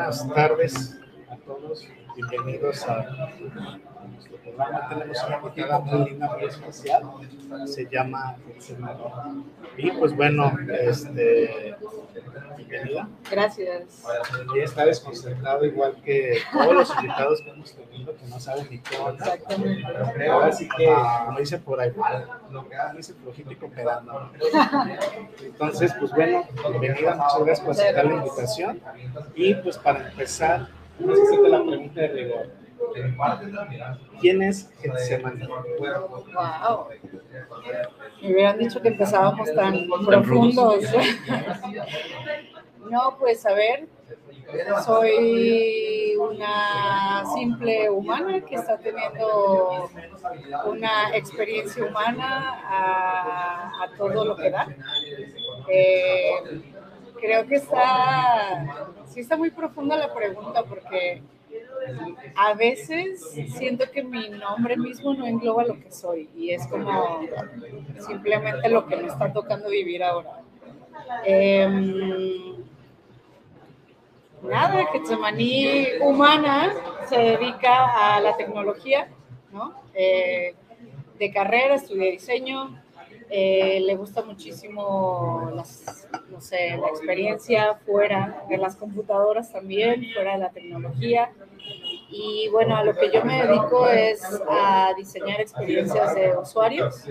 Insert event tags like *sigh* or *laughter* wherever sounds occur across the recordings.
buenas tardes todos. Bienvenidos a nuestro programa. Tenemos una invitada muy linda, muy especial. Se llama. Y pues bueno, este, bienvenida. Gracias. Ella está desconcentrado igual que todos los invitados que hemos tenido que no saben ni qué onda. Exactamente. Ahora sí que, como dice por ahí, lo que dice flojito y cooperando. *laughs* Entonces, pues bueno, bienvenida, muchas gracias por aceptar la invitación. Y pues para empezar, necesito la pregunta de rigor. ¿Quién es Getsemani? Wow. Me hubieran dicho que empezábamos tan profundos. *laughs* No, pues a ver, soy una simple humana que está teniendo una experiencia humana a, a todo lo que da. Eh, creo que está, sí está muy profunda la pregunta porque a veces siento que mi nombre mismo no engloba lo que soy y es como simplemente lo que me está tocando vivir ahora. Em, nada, Getsemaní humana se dedica a la tecnología, ¿no? Eh, de carrera, estudié diseño, eh, le gusta muchísimo las, no sé, la experiencia fuera de las computadoras también, fuera de la tecnología. Y bueno, a lo que yo me dedico es a diseñar experiencias de usuarios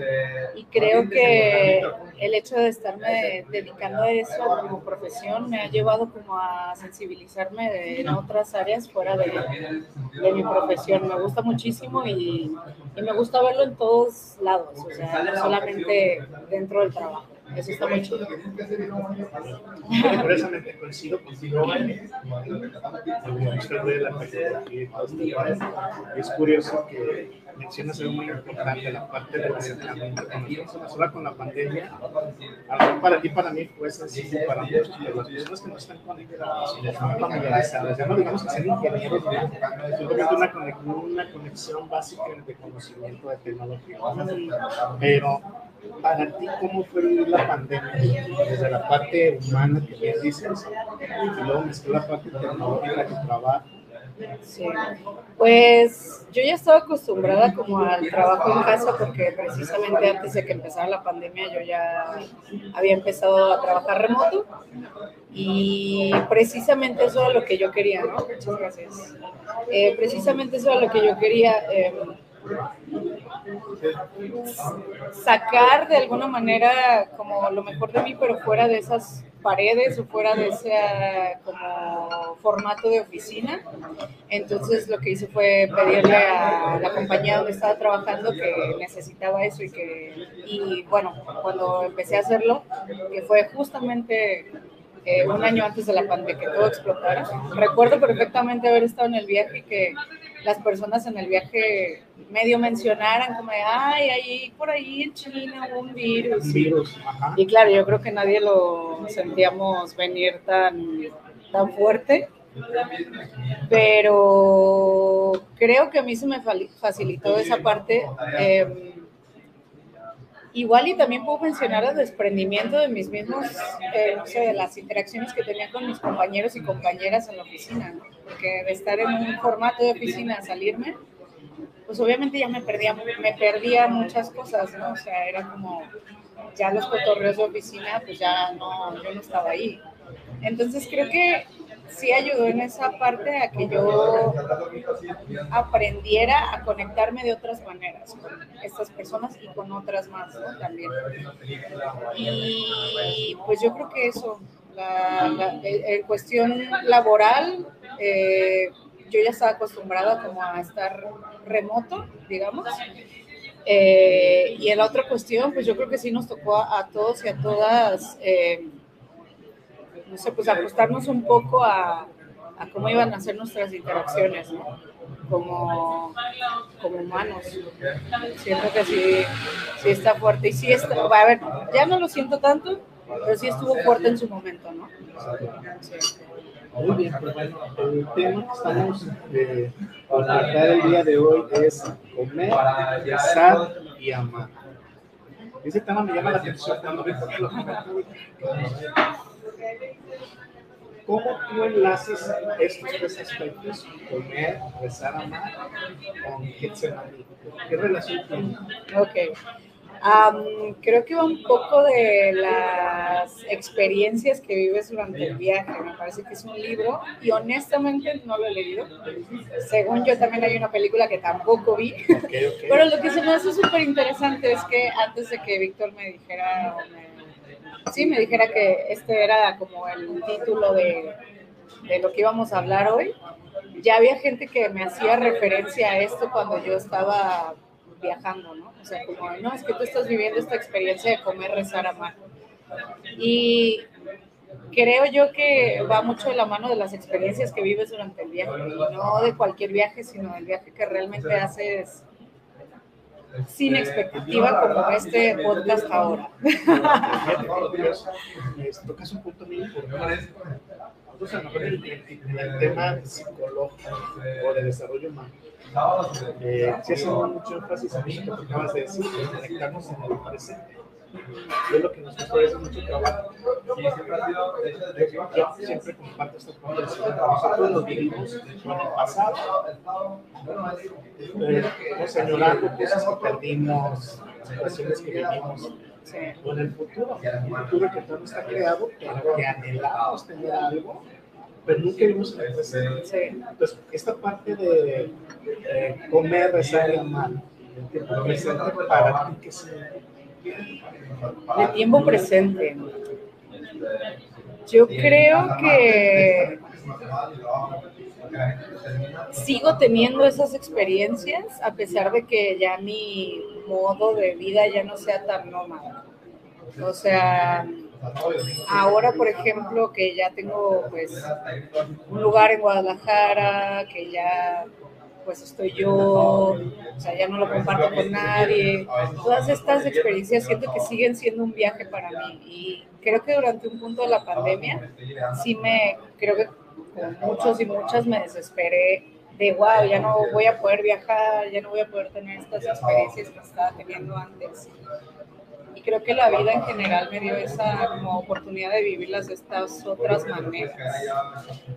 y creo que el hecho de estarme dedicando a eso como profesión me ha llevado como a sensibilizarme en otras áreas fuera de, de mi profesión. Me gusta muchísimo y, y me gusta verlo en todos lados, o sea, no solamente dentro del trabajo. Eso está muy chido. Bueno, curiosamente coincido contigo. Ver la. Es curioso que mencionas algo muy importante, la parte del acercamiento con personas. Ahora con la pandemia, para ti, para mí, fue sencillo, para muchos, pero las personas que no están conectadas familiarizadas, ya no digamos que sean ingenieros, simplemente una, conex- una conexión básica de conocimiento de tecnología. Pero para ti, ¿cómo fue vivir la pandemia? Desde la parte humana que bien dices, y luego mezcló la parte tecnológica de trabajo. Sí. Pues yo ya estaba acostumbrada como al trabajo en casa porque precisamente antes de que empezara la pandemia yo ya había empezado a trabajar remoto y precisamente eso era lo que yo quería, ¿no? Muchas gracias. Eh, precisamente eso era lo que yo quería. eh, sacar de alguna manera como lo mejor de mí, pero fuera de esas paredes o fuera de ese como formato de oficina. Entonces lo que hice fue pedirle a la compañía donde estaba trabajando que necesitaba eso y que, y bueno, cuando empecé a hacerlo, que fue justamente eh, un año antes de la pandemia, que todo explotara, recuerdo perfectamente haber estado en el viaje y que las personas en el viaje medio mencionaran como de, ay, ahí por ahí en China hubo un virus. Un virus, ajá. Y claro, yo creo que nadie lo sentíamos venir tan, tan fuerte, pero creo que a mí se me facilitó esa parte. eh, igual y también puedo mencionar el desprendimiento de mis mismos, eh, no sé, de las interacciones que tenía con mis compañeros y compañeras en la oficina, porque de estar en un formato de oficina a salirme, pues obviamente ya me perdía, me perdía muchas cosas, ¿no? O sea, era como ya los cotorreos de oficina, pues ya no, yo no estaba ahí. Entonces creo que sí ayudó en esa parte a que yo aprendiera a conectarme de otras maneras con estas personas y con otras más también. Y pues yo creo que eso, la, la en cuestión laboral, eh, yo ya estaba acostumbrada como a estar remoto, digamos. Eh, y en la otra cuestión, pues yo creo que sí nos tocó a, a todos y a todas, eh, no sé, pues ajustarnos un poco a, cómo iban a ser nuestras interacciones, ¿no? Como, como humanos. Siento que sí, sí está fuerte. Y sí está, a ver, ya no lo siento tanto, pero sí estuvo fuerte en su momento, ¿no? Sí. Muy bien, pues bueno, el tema que estamos eh, tratar el día de hoy es comer, rezar y amar. Ese tema me llama la atención ¿Cómo tú enlaces estos tres aspectos, comer, rezar, amar, con Getsemaní? ¿Qué relación tiene? Ok. Um, creo que va un poco de las experiencias que vives durante el viaje. Me parece que es un libro y honestamente no lo he leído. Según yo también hay una película que tampoco vi. Okay, okay. *laughs* Pero lo que se me hace súper interesante es que antes de que Víctor me dijera, me, sí, me dijera que este era como el título de, de lo que íbamos a hablar hoy, ya había gente que me hacía referencia a esto cuando yo estaba viajando, ¿no? O sea, como, no, es que tú estás viviendo esta experiencia de comer, rezar, amar. Y creo yo que va mucho de la mano de las experiencias que vives durante el viaje, y no de cualquier viaje, sino del viaje que realmente haces sin expectativa como este podcast ahora. Tocas un punto muy importante. El tema psicológico o de desarrollo humano eh, sí hacemos mucho énfasis en eso que acabas de decir, de conectarnos en el presente. Y es lo que nos parece mucho trabajo. Yo siempre comparto esta conversación. Nosotros lo vivimos en el pasado. Eh, hemos añorando cosas que perdimos, situaciones que vivimos. O en el futuro, un futuro que no está creado, pero que anhelamos tener algo pero nunca vimos el. Sí. Entonces, esta parte de eh, comer, rezar y amar, el para ti, ¿qué significa? De tiempo presente. Yo creo que sigo teniendo esas experiencias a pesar de que ya mi modo de vida ya no sea tan nómada. O sea, ahora por ejemplo que ya tengo pues un lugar en Guadalajara, que ya pues estoy yo, o sea, ya no lo comparto con nadie. Todas estas experiencias siento que siguen siendo un viaje para mí y creo que durante un punto de la pandemia sí me, creo que muchos y muchas me desesperé de wow, ya no voy a poder viajar, ya no voy a poder tener estas experiencias que estaba teniendo antes. Y creo que la vida en general me dio esa como oportunidad de vivirlas de estas otras maneras.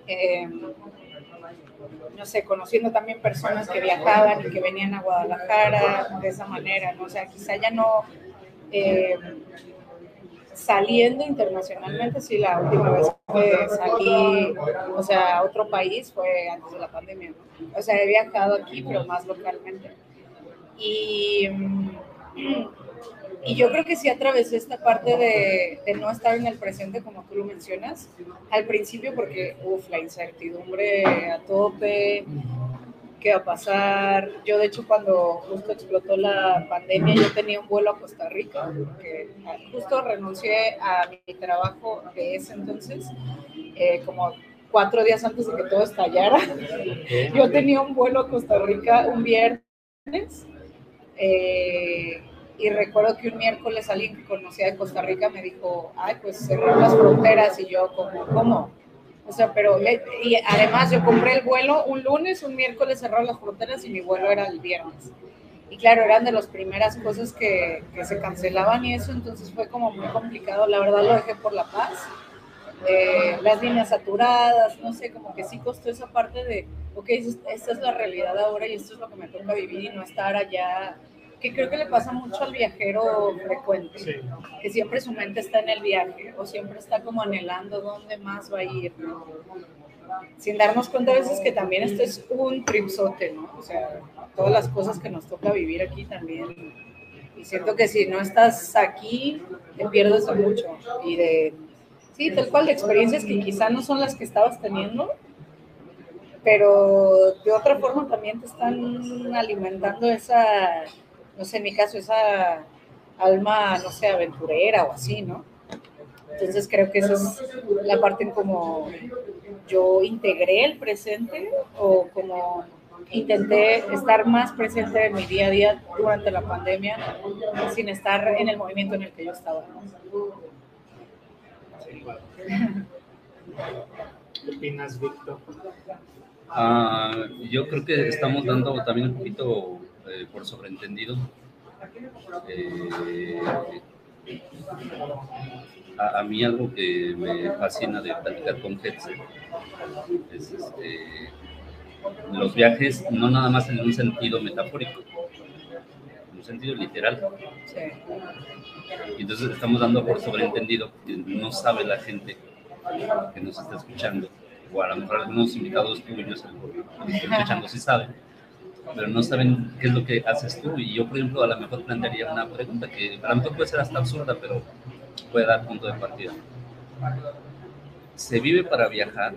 Eh, no sé, conociendo también personas que viajaban y que venían a Guadalajara de esa manera, ¿no? O sea, quizá ya no eh, saliendo internacionalmente, sí, la última vez que salí, o sea, a otro país fue antes de la pandemia. O sea, he viajado aquí, pero más localmente. Y, y yo creo que sí atravesé esta parte de, de, no estar en el presente, como tú lo mencionas, al principio, porque, uff, la incertidumbre a tope, qué va a pasar. Yo, de hecho, cuando justo explotó la pandemia, yo tenía un vuelo a Costa Rica, porque justo renuncié a mi trabajo de ese entonces, eh, como cuatro días antes de que todo estallara. Yo tenía un vuelo a Costa Rica un viernes. Eh, y recuerdo que un miércoles alguien que conocía de Costa Rica me dijo, ay, pues cerrar las fronteras y yo como, ¿cómo? O sea, pero, y además yo compré el vuelo un lunes, un miércoles cerraron las fronteras y mi vuelo era el viernes. Y claro, eran de las primeras cosas que, que se cancelaban y eso, entonces fue como muy complicado. La verdad lo dejé por la paz. Eh, las líneas saturadas, no sé, como que sí costó esa parte de, ok, esta es la realidad ahora y esto es lo que me toca vivir y no estar allá que creo que le pasa mucho al viajero frecuente, Sí. que siempre su mente está en el viaje o siempre está como anhelando dónde más va a ir. ¿no? sin darnos cuenta a veces que también esto es un tripsote, ¿no? O sea, todas las cosas que nos toca vivir aquí también. Y siento que si no estás aquí, te pierdes de mucho. Y de, sí, tal cual, de experiencias que quizá no son las que estabas teniendo, pero de otra forma también te están alimentando esa, no sé, en mi caso, esa alma, no sé, aventurera o así, ¿no? Entonces creo que esa es la parte en como yo integré el presente o como intenté estar más presente en mi día a día durante la pandemia sin estar en el movimiento en el que yo estaba. ¿Qué opinas, Víctor? Uh, yo creo que estamos dando también un poquito eh, por sobreentendido eh, a, a, mí algo que me fascina de platicar con Hetze es este, los viajes no nada más en un sentido metafórico, en un sentido literal. Entonces estamos dando por sobreentendido que no sabe la gente que nos está escuchando, o a lo mejor algunos invitados tuyos que están escuchando sí saben, pero no saben qué es lo que haces tú. Y yo, por ejemplo, a lo mejor plantearía una pregunta que a lo mejor puede ser hasta absurda, pero puede dar punto de partida. ¿Se vive para viajar?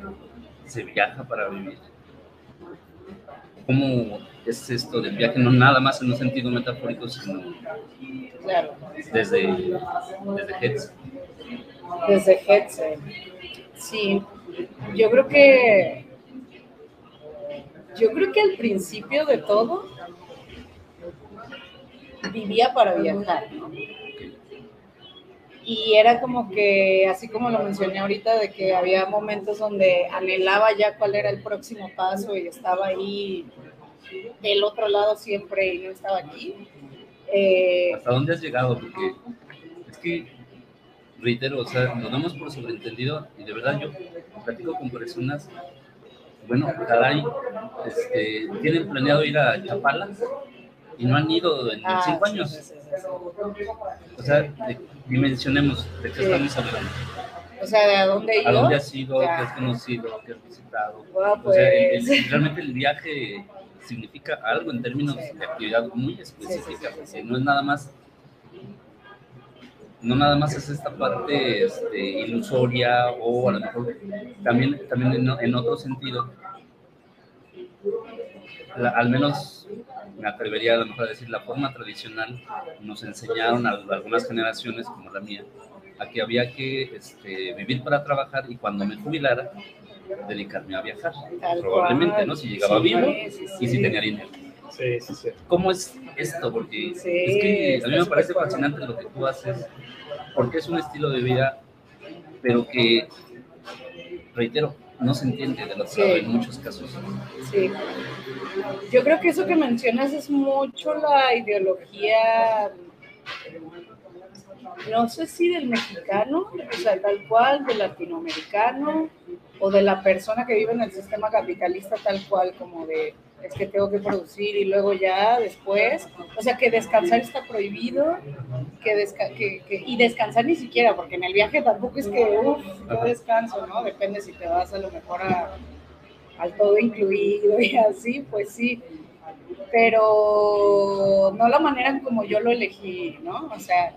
¿Se viaja para vivir? ¿Cómo es esto del viaje? No nada más en un sentido metafórico, sino desde, desde Hetze. Desde Hetze. Sí, yo creo que yo creo que al principio de todo vivía para viajar. Y era como que, así como lo mencioné ahorita, de que había momentos donde anhelaba ya cuál era el próximo paso y estaba ahí del otro lado siempre y no estaba aquí. Eh, ¿Hasta dónde has llegado? Porque es que, reitero, o sea, nos damos por sobreentendido y de verdad yo platico con personas bueno, caray, este, tienen planeado ir a Chapala y no han ido en ah, cinco años. O sea, dimensionemos de qué estamos hablando. O sea, ¿de dónde he ido? ¿A dónde has ido? ¿Qué has conocido? ¿Qué has visitado? O sea, pues. realmente el viaje significa algo en términos de actividad muy específica. no es nada más no nada más es esta parte este, ilusoria o a lo mejor también, también en, otro sentido, al menos me atrevería a lo mejor a decir, la forma tradicional nos enseñaron a, algunas generaciones como la mía a que había que este, vivir para trabajar y cuando me jubilara dedicarme a viajar, probablemente, ¿no? Si llegaba vivo y si tenía dinero. Sí, sí, sí. ¿Cómo es esto? Porque es que a mí me parece fascinante lo que tú haces, porque es un estilo de vida, pero que, reitero, no se entiende de lo que en muchos casos. Sí. Yo creo que eso que mencionas es mucho la ideología, no sé si del mexicano, o sea, tal cual, del latinoamericano, o de la persona que vive en el sistema capitalista tal cual, como de es que tengo que producir y luego ya después, o sea que descansar está prohibido, que, que, y descansar ni siquiera, porque en el viaje tampoco es que, uff, yo descanso, ¿no? Depende si te vas a lo mejor a, al todo incluido y así, pues sí, pero no la manera en como yo lo elegí, ¿no? O sea,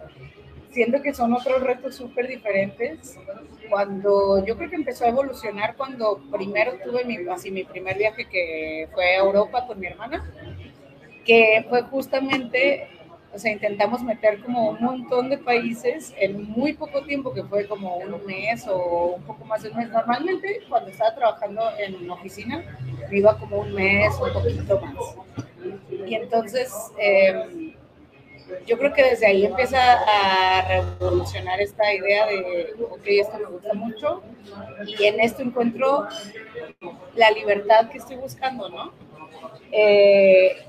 siento que son otros retos súper diferentes. Cuando yo creo que empezó a evolucionar cuando primero tuve mi, así, mi primer viaje que fue a Europa con mi hermana, que fue justamente, o sea, intentamos meter como un montón de países en muy poco tiempo, que fue como un mes o un poco más de un mes. Normalmente cuando estaba trabajando en oficina, me iba como un mes un poquito más. Y entonces... Eh, yo creo que desde ahí empieza a revolucionar esta idea de, ok, esto me gusta mucho y en esto encuentro la libertad que estoy buscando, ¿no? Eh,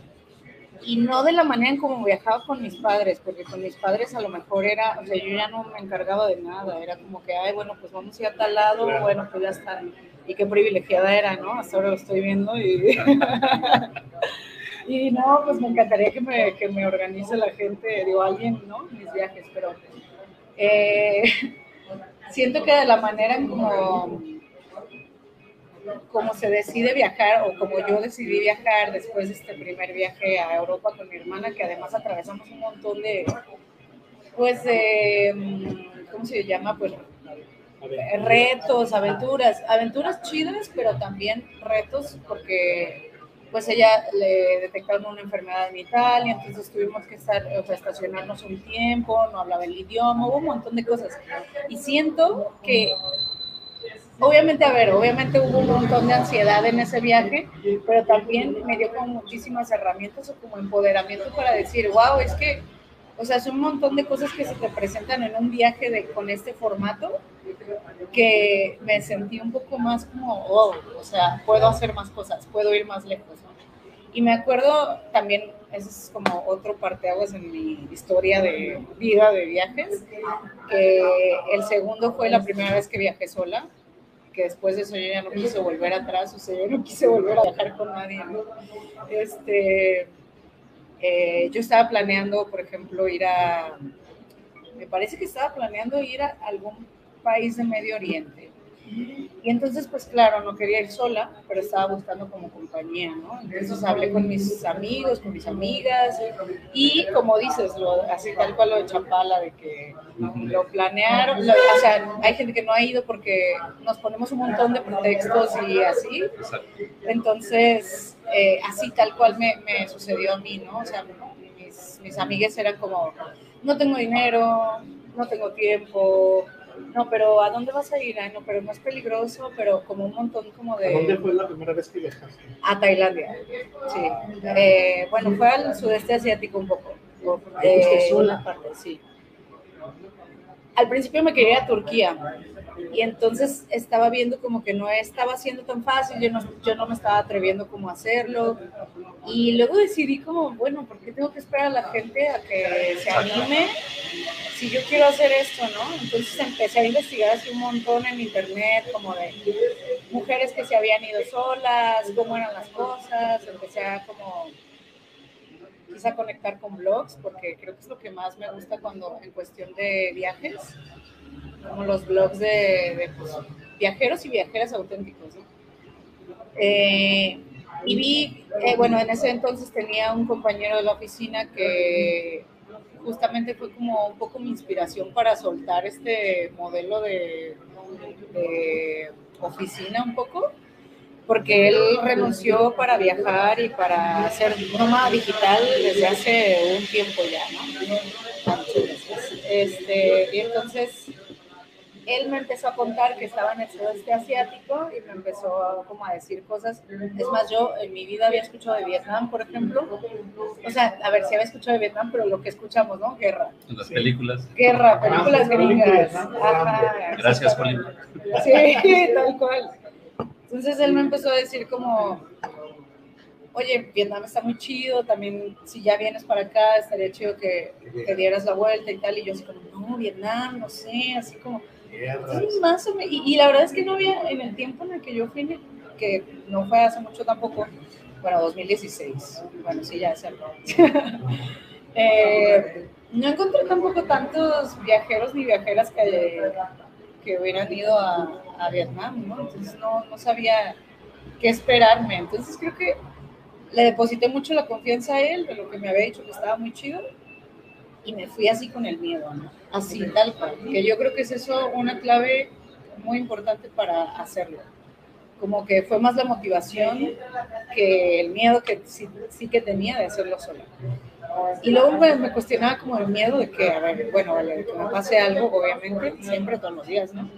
y no de la manera en como viajaba con mis padres, porque con mis padres a lo mejor era, o sea, yo ya no me encargaba de nada, era como que, ay, bueno, pues vamos a ir a tal lado, bueno, pues ya está. Y qué privilegiada era, ¿no? Hasta ahora lo estoy viendo y... *laughs* *laughs* Y no, pues me encantaría que me, que me organice la gente, digo, alguien, ¿no? Mis viajes, pero eh, *laughs* siento que de la manera en como como se decide viajar o como yo decidí viajar después de este primer viaje a Europa con mi hermana, que además atravesamos un montón de, pues, mm, ¿cómo se llama? Pues retos, aventuras, aventuras chidas, pero también retos porque pues ella le detectaron una enfermedad en Italia, entonces tuvimos que estar, o sea, estacionarnos un tiempo, no hablaba el idioma, hubo un montón de cosas. Y siento que, obviamente, a ver, obviamente hubo un montón de ansiedad en ese viaje, pero también me dio como muchísimas herramientas o como empoderamiento para decir, wow, es que, o sea, son un montón de cosas que se te presentan en un viaje de, con este formato que me sentí un poco más como, oh, o sea, puedo hacer más cosas, puedo ir más lejos. ¿no? Y me acuerdo también, eso es como otro parteaguas en mi historia de vida de viajes, que el segundo fue la primera vez que viajé sola, que después de eso yo ya no quise volver atrás, o sea, yo no quise volver a viajar con nadie. ¿no? Este, eh, yo estaba planeando, por ejemplo, ir a, me parece que estaba planeando ir a algún país de Medio Oriente. Y entonces, pues claro, no quería ir sola, pero estaba buscando como compañía, ¿no? Entonces hablé con mis amigos, con mis amigas, y como dices, lo, así tal cual lo de Chapala, de que lo planearon, lo- o sea, hay gente que no ha ido porque nos ponemos un montón de pretextos y así, entonces, eh, así tal cual me, me sucedió a mí, ¿no? O sea, mis, mis amigas eran como, no tengo dinero, no tengo tiempo, no, pero ¿a dónde vas a ir? Ay, no, pero no es peligroso, pero como un montón como ¿A dónde de... fue la primera vez que viajaste? A Tailandia, sí. Eh, bueno, fue al sudeste asiático un poco. Eh, sola. parte, sí. Al principio me quería ir a Turquía y entonces estaba viendo como que no estaba siendo tan fácil, yo no, yo no me estaba atreviendo como a hacerlo y luego decidí como, bueno, ¿por qué tengo que esperar a la gente a que se anime si yo quiero hacer esto, no? Entonces empecé a investigar así un montón en internet como de mujeres que se habían ido solas, cómo eran las cosas, empecé a como quizá conectar con blogs, porque creo que es lo que más me gusta cuando en cuestión de viajes, como los blogs de, pues, viajeros y viajeras auténticos. Eh, y vi, eh, bueno, en ese entonces tenía un compañero de la oficina que justamente fue como un poco mi inspiración para soltar este modelo de, de oficina un poco porque él renunció para viajar y para hacer nómada digital desde hace un tiempo ya, ¿no? Este, y entonces él me empezó a contar que estaba en el sudeste asiático y me empezó como a decir cosas. Es más, yo en mi vida había escuchado de Vietnam, por ejemplo. O sea, a ver, si había escuchado de Vietnam, pero lo que escuchamos, ¿no? Guerra. En las películas. Guerra, películas gringas. Ajá, Gracias. Colin. Sí, *laughs* tal cual. Entonces él me empezó a decir como, oye, Vietnam está muy chido, también si ya vienes para acá, estaría chido que, que dieras la vuelta y tal. Y yo así como, no, Vietnam, no sé, así como, más o menos. Y, y la verdad es que no había, en el tiempo en el que yo fui, que no fue hace mucho tampoco, bueno, 2016, bueno, sí, ya es *laughs* algo. Eh, no encontré tampoco tantos viajeros ni viajeras que, que hubieran ido a, a Vietnam, ¿no? Entonces no, no sabía qué esperarme. Entonces creo que le deposité mucho la confianza a él de lo que me había dicho que estaba muy chido y me fui así con el miedo, ¿no? Así, tal cual. Que yo creo que es eso una clave muy importante para hacerlo. Como que fue más la motivación que el miedo que sí, sí que tenía de hacerlo sola. Y luego pues, me cuestionaba como el miedo de que, a ver, bueno, vale, que me pase algo, obviamente, siempre todos los días, ¿no?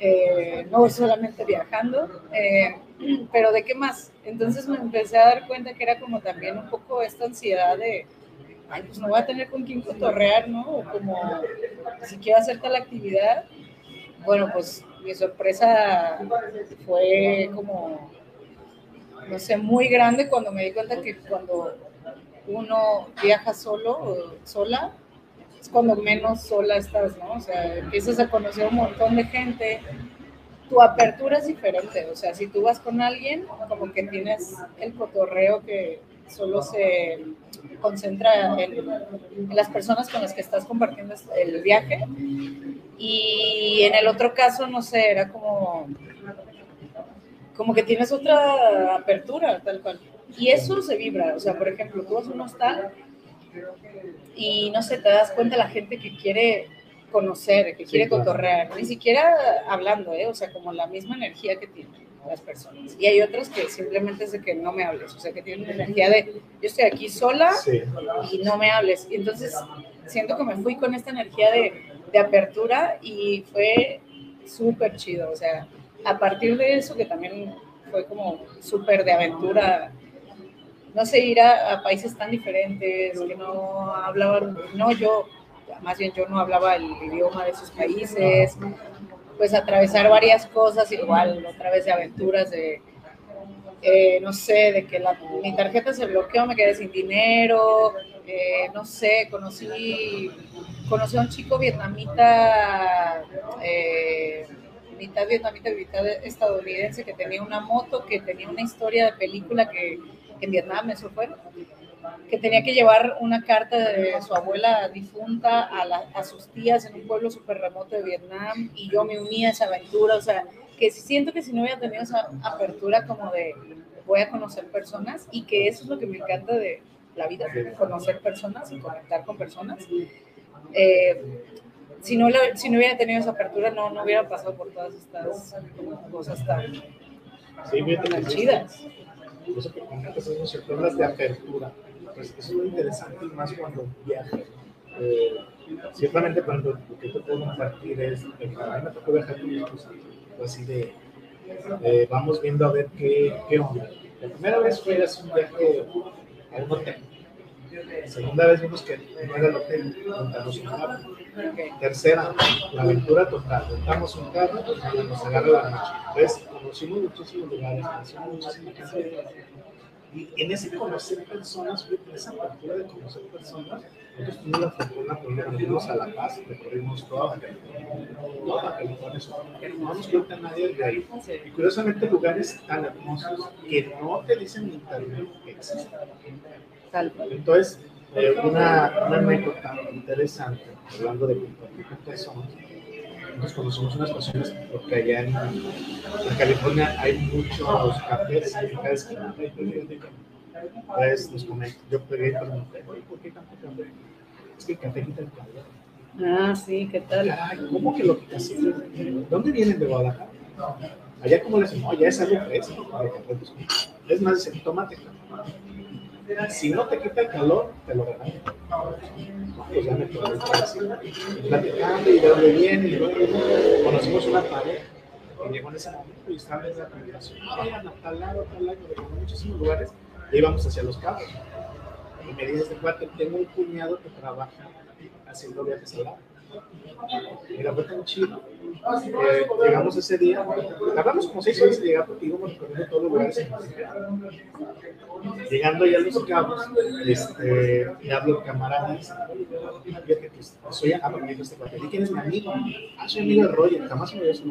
Eh, no solamente viajando, eh, *clears throat* pero ¿de qué más? Entonces me empecé a dar cuenta que era como también un poco esta ansiedad de, ay, pues no voy a tener con quién cotorrear, ¿no? O como, si quiero hacer tal actividad, bueno, pues mi sorpresa fue como, no sé, muy grande cuando me di cuenta que cuando uno viaja solo sola, es cuando menos sola estás, ¿no? O sea, empiezas a conocer un montón de gente, tu apertura es diferente, o sea, si tú vas con alguien, como que tienes el cotorreo que solo se concentra en, en las personas con las que estás compartiendo el viaje, y en el otro caso, no sé, era como como que tienes otra apertura, tal cual. Y eso se vibra, o sea, por ejemplo, tú vas a un hostal y no sé, te das cuenta la gente que quiere conocer, que quiere cotorrear, ni siquiera hablando, ¿eh? o sea, como la misma energía que tienen las personas. Y hay otras que simplemente es de que no me hables, o sea, que tienen energía de yo estoy aquí sola y no me hables. Y entonces siento que me fui con esta energía de, de apertura y fue súper chido, o sea, a partir de eso que también fue como súper de aventura no sé, ir a, países tan diferentes, que no hablaban, no yo, más bien yo no hablaba el idioma de esos países, pues atravesar varias cosas igual, otra vez de aventuras, de, eh, no sé, de que mi tarjeta se bloqueó, me quedé sin dinero, eh, no sé, conocí, conocí a un chico vietnamita, eh, mitad vietnamita, mitad estadounidense, que tenía una moto, que tenía una historia de película que en Vietnam, eso fue, que tenía que llevar una carta de su abuela difunta a, a sus tías en un pueblo súper remoto de Vietnam y yo me uní a esa aventura, o sea, que siento que si no hubiera tenido esa apertura como de voy a conocer personas y que eso es lo que me encanta de la vida, conocer personas y conectar con personas. Eh, si, no si no hubiera tenido esa apertura, no, no hubiera pasado por todas estas cosas tan, sí, tan chidas eso que comentas, esos hablas de apertura, pues eso es muy interesante y más cuando viajas. Eh, ciertamente, cuando lo que te puedo compartir es, eh, a mí me tocó viajar con esposa, así de, vamos viendo a ver qué, qué onda. La primera vez fue hacer un viaje a un hotel. La segunda vez vimos que no era el hotel, montamos un carro. Tercera, la aventura total. Montamos un carro y nos agarra la noche. Entonces, conocimos muchísimos lugares, conocimos muchísima gente. Y en ese conocer personas, en esa apertura de conocer personas, nosotros tuvimos la fortuna de irnos a La Paz, recorrimos toda la California, toda California, no nos cuenta nadie de ahí. Y curiosamente lugares tan hermosos que no te dicen en internet que existen. Entonces, eh, una, una anécdota interesante, hablando de compartir con personas, nos conocemos unas personas porque allá en, en California hay muchos cafés en cada esquina. Entonces nos comento, yo pegué y pregunté, ¿por qué tanto café? Es que el café quita el calor. Ah, sí, ¿qué tal? ¿cómo que lo quita así? ¿Dónde vienen de Guadalajara? Allá como les decimos, no, ya es algo fresco. Es más, dicen, tómate si no te quita el calor, te lo regalo. Pues ya me platicando y de dónde viene. Y luego conocimos una pareja que llegó en ese momento y estaba en la aplicación. Vayan a tal lado, tal lado, de muchísimos lugares y íbamos hacia los cabos. Y me dice este cuate, tengo un cuñado que trabaja haciendo viajes al lado Mira, fue tan chido. Eh, llegamos ese día, tardamos como seis horas de llegar porque íbamos recorriendo todos los lugares. Llegando ya a los cabos, este, le hablo al camarada y dice, fíjate que soy amigo este cuate. ¿Y quién es mi amigo? Ah, soy amigo de Roger, jamás me había su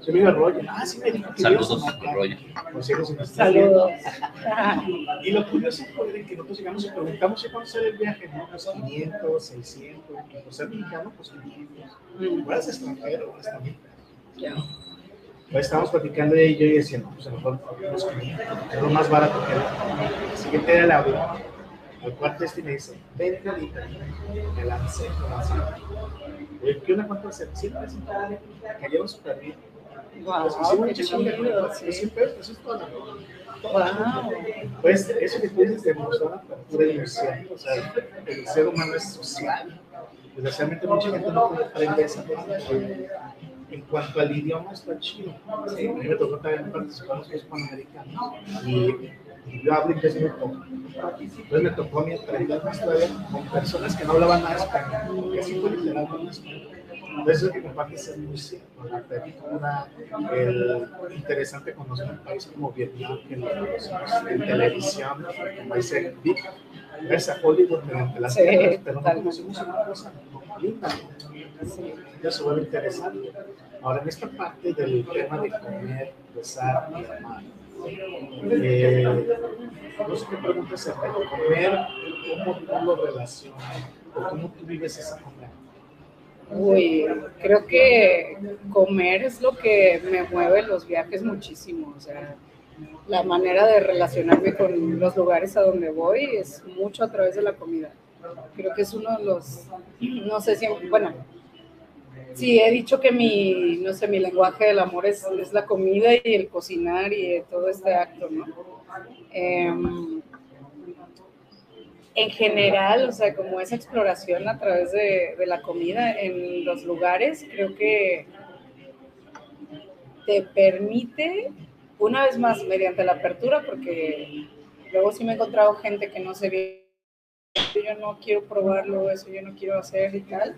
Roger. Soy amigo de Roger. Ah, sí me dijo que Saludos, Roger. Saludos. y lo curioso fue que nosotros llegamos y preguntamos si cuánto sale el viaje, ¿no? Pues 500, 600, o sea, mexicano, pues 500. Fueras extranjero, hasta mí. Ya. Pues estábamos platicando y yo y decía, no, pues a lo mejor es lo más barato que era. El siguiente día le hablo al cuarto este y me dice, ven ahorita. Me lancé, me lancé. ¿Qué onda cuánto hace? 100 pesos. Que llevo súper bien. Wow, pues, qué chido, sí. 100 pesos, eso es todo. Wow. Pues eso que tú dices de pura ilusión, o sea, el ser humano es social. Desgraciadamente mucha gente no aprende esa parte. En cuanto al idioma, está chido. Sí, a mí me tocó también participar en los hispanoamericanos y yo hablo inglés muy poco. Entonces me tocó a mí aprender una historia con personas que no hablaban nada español, y así fue literalmente español. Eso que compartes es muy cierto. La película, el interesante conocer un país como Vietnam, que conocemos en televisión, como dice Vic, ves a Hollywood mediante las sí, pero no conocemos una cosa linda. Sí. Se vuelve interesante. Ahora, en esta parte del tema de comer, besar y amar, eh, no sé qué preguntas comer, cómo tú lo relacionas, o cómo tú vives esa comida Uy, creo que comer es lo que me mueve los viajes muchísimo. O sea, la manera de relacionarme con los lugares a donde voy es mucho a través de la comida. Creo que es uno de los, no sé si, bueno, sí, he dicho que mi, no sé, mi lenguaje del amor es, es la comida y el cocinar y todo este acto, ¿no? Em, en general, o sea, como esa exploración a través de, la comida en los lugares, creo que te permite, una vez más, mediante la apertura, porque luego sí me he encontrado gente que no se ve, yo no quiero probarlo, eso yo no quiero hacer y tal,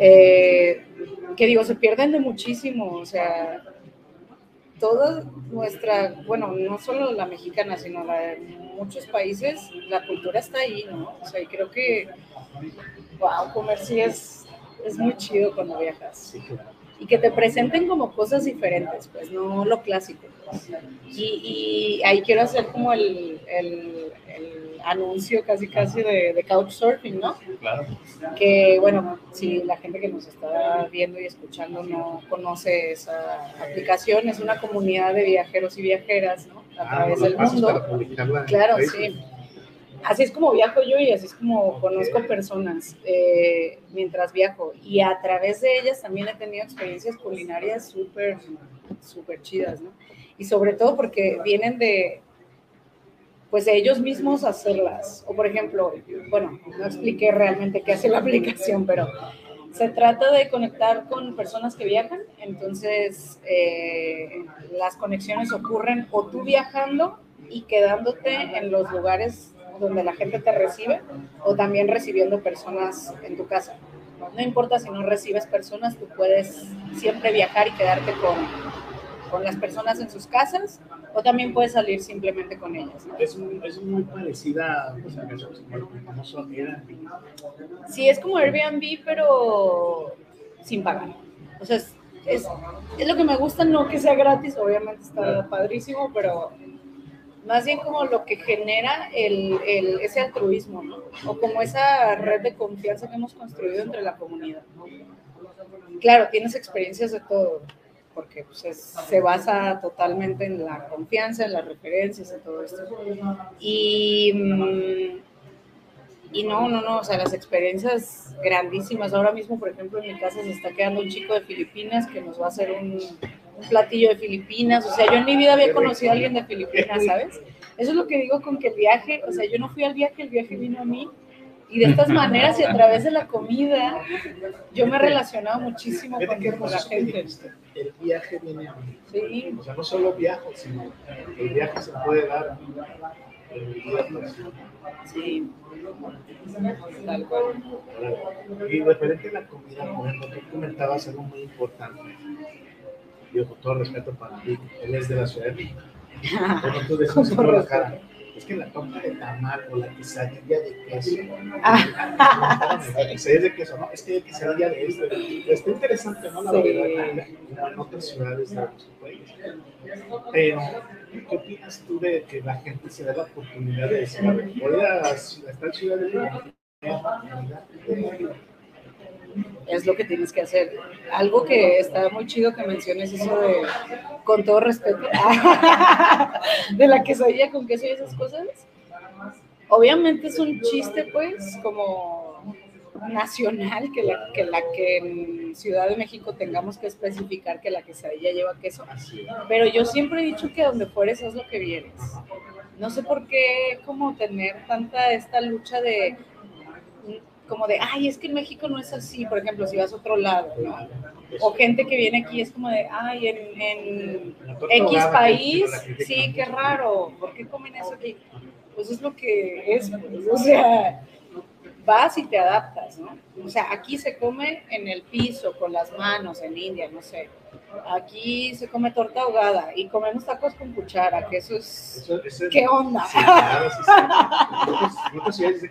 eh, que digo, se pierden de muchísimo, o sea, toda nuestra, bueno, no solo la mexicana, sino la muchos países, la cultura está ahí, ¿no? O sea, y creo que, wow, comer sí es, es muy chido cuando viajas. Y que te presenten como cosas diferentes, pues, no lo clásico. Y, y ahí quiero hacer como el, el, el anuncio casi casi de, de, Couchsurfing, ¿no? Claro. Que bueno, si la gente que nos está viendo y escuchando no conoce esa aplicación, es una comunidad de viajeros y viajeras, ¿no? A Ah, través del mundo. para Claro, sí. Así es como viajo yo y así es como conozco personas eh, mientras viajo. Y a través de ellas también he tenido experiencias culinarias súper, súper chidas, ¿no? Y sobre todo porque vienen de, pues de ellos mismos hacerlas. O por ejemplo, bueno, no expliqué realmente qué hace la *laughs* aplicación, pero se trata de conectar con personas que viajan, entonces eh, las conexiones ocurren o tú viajando y quedándote en los lugares donde la gente te recibe o también recibiendo personas en tu casa. No, importa si no recibes personas, tú puedes siempre viajar y quedarte con, con las personas en sus casas o también puedes salir simplemente con ellas. ¿no? Es, muy- es muy parecida pues, a famoso Airbnb. Sí, es como Airbnb, pero sin pagar. O sea, es, es, es lo que me gusta, no que sea gratis, obviamente está padrísimo, pero más bien como lo que genera el, el- ese altruismo, ¿no? O como esa red de confianza que hemos construido entre la comunidad. Claro, tienes experiencias de todo, porque pues, es- se basa totalmente en la confianza, en las referencias, en todo esto. Y, mm, y no, no, no, o sea, las experiencias grandísimas. Ahora mismo, por ejemplo, en mi casa se está quedando un chico de Filipinas que nos va a hacer un, un platillo de Filipinas. O sea, yo en mi vida había conocido a alguien de Filipinas, ¿sabes? Eso es lo que digo con que el viaje, o sea, yo no fui al viaje, el viaje vino a mí. Y de estas *laughs* maneras y a través de la comida, yo me he relacionado muchísimo con, qué con la que gente. El viaje viene a mí. Sí, O sea, no solo viajo, sino el viaje se puede dar sí. Tal cual. Y referente a la comida, por ejemplo, tú comentabas algo muy importante. Yo con todo respeto para ti, él es de la Ciudad de México. *laughs* Pero tú decías cara, es que la torta de tamal o la quesadilla de queso. Ah, *laughs* La quesadilla de queso, no, es que hay quesadilla de esto. Está interesante, ¿no? La variedad como en otras ciudades de nuestro país. Pero, ¿qué opinas tú de que la gente se dé la oportunidad de decir, a ver, voy a a esta ciudad de México? Es lo que tienes que hacer. Algo que está muy chido que menciones eso de, con todo respeto, *laughs* de la quesadilla con queso y esas cosas. Obviamente es un chiste, pues, como nacional, que la que, la que en Ciudad de México tengamos que especificar que la quesadilla lleva queso. Pero yo siempre he dicho que donde fueres es lo que vienes. No sé por qué como tener tanta esta lucha de como de, ay, es que en México no es así, por ejemplo, si vas a otro lado, ¿no? O gente que viene aquí es como de, ay, en, X país, sí, qué raro, ¿por qué comen eso aquí? Pues es lo que es, pues, o sea, vas y te adaptas, ¿no? O sea, aquí se come en el piso, con las manos, en India, no sé. Aquí se come torta ahogada y comemos tacos con cuchara, que eso es... Eso, eso es- ¿Qué onda? Sí, claro, sí, sí. En otras ciudades de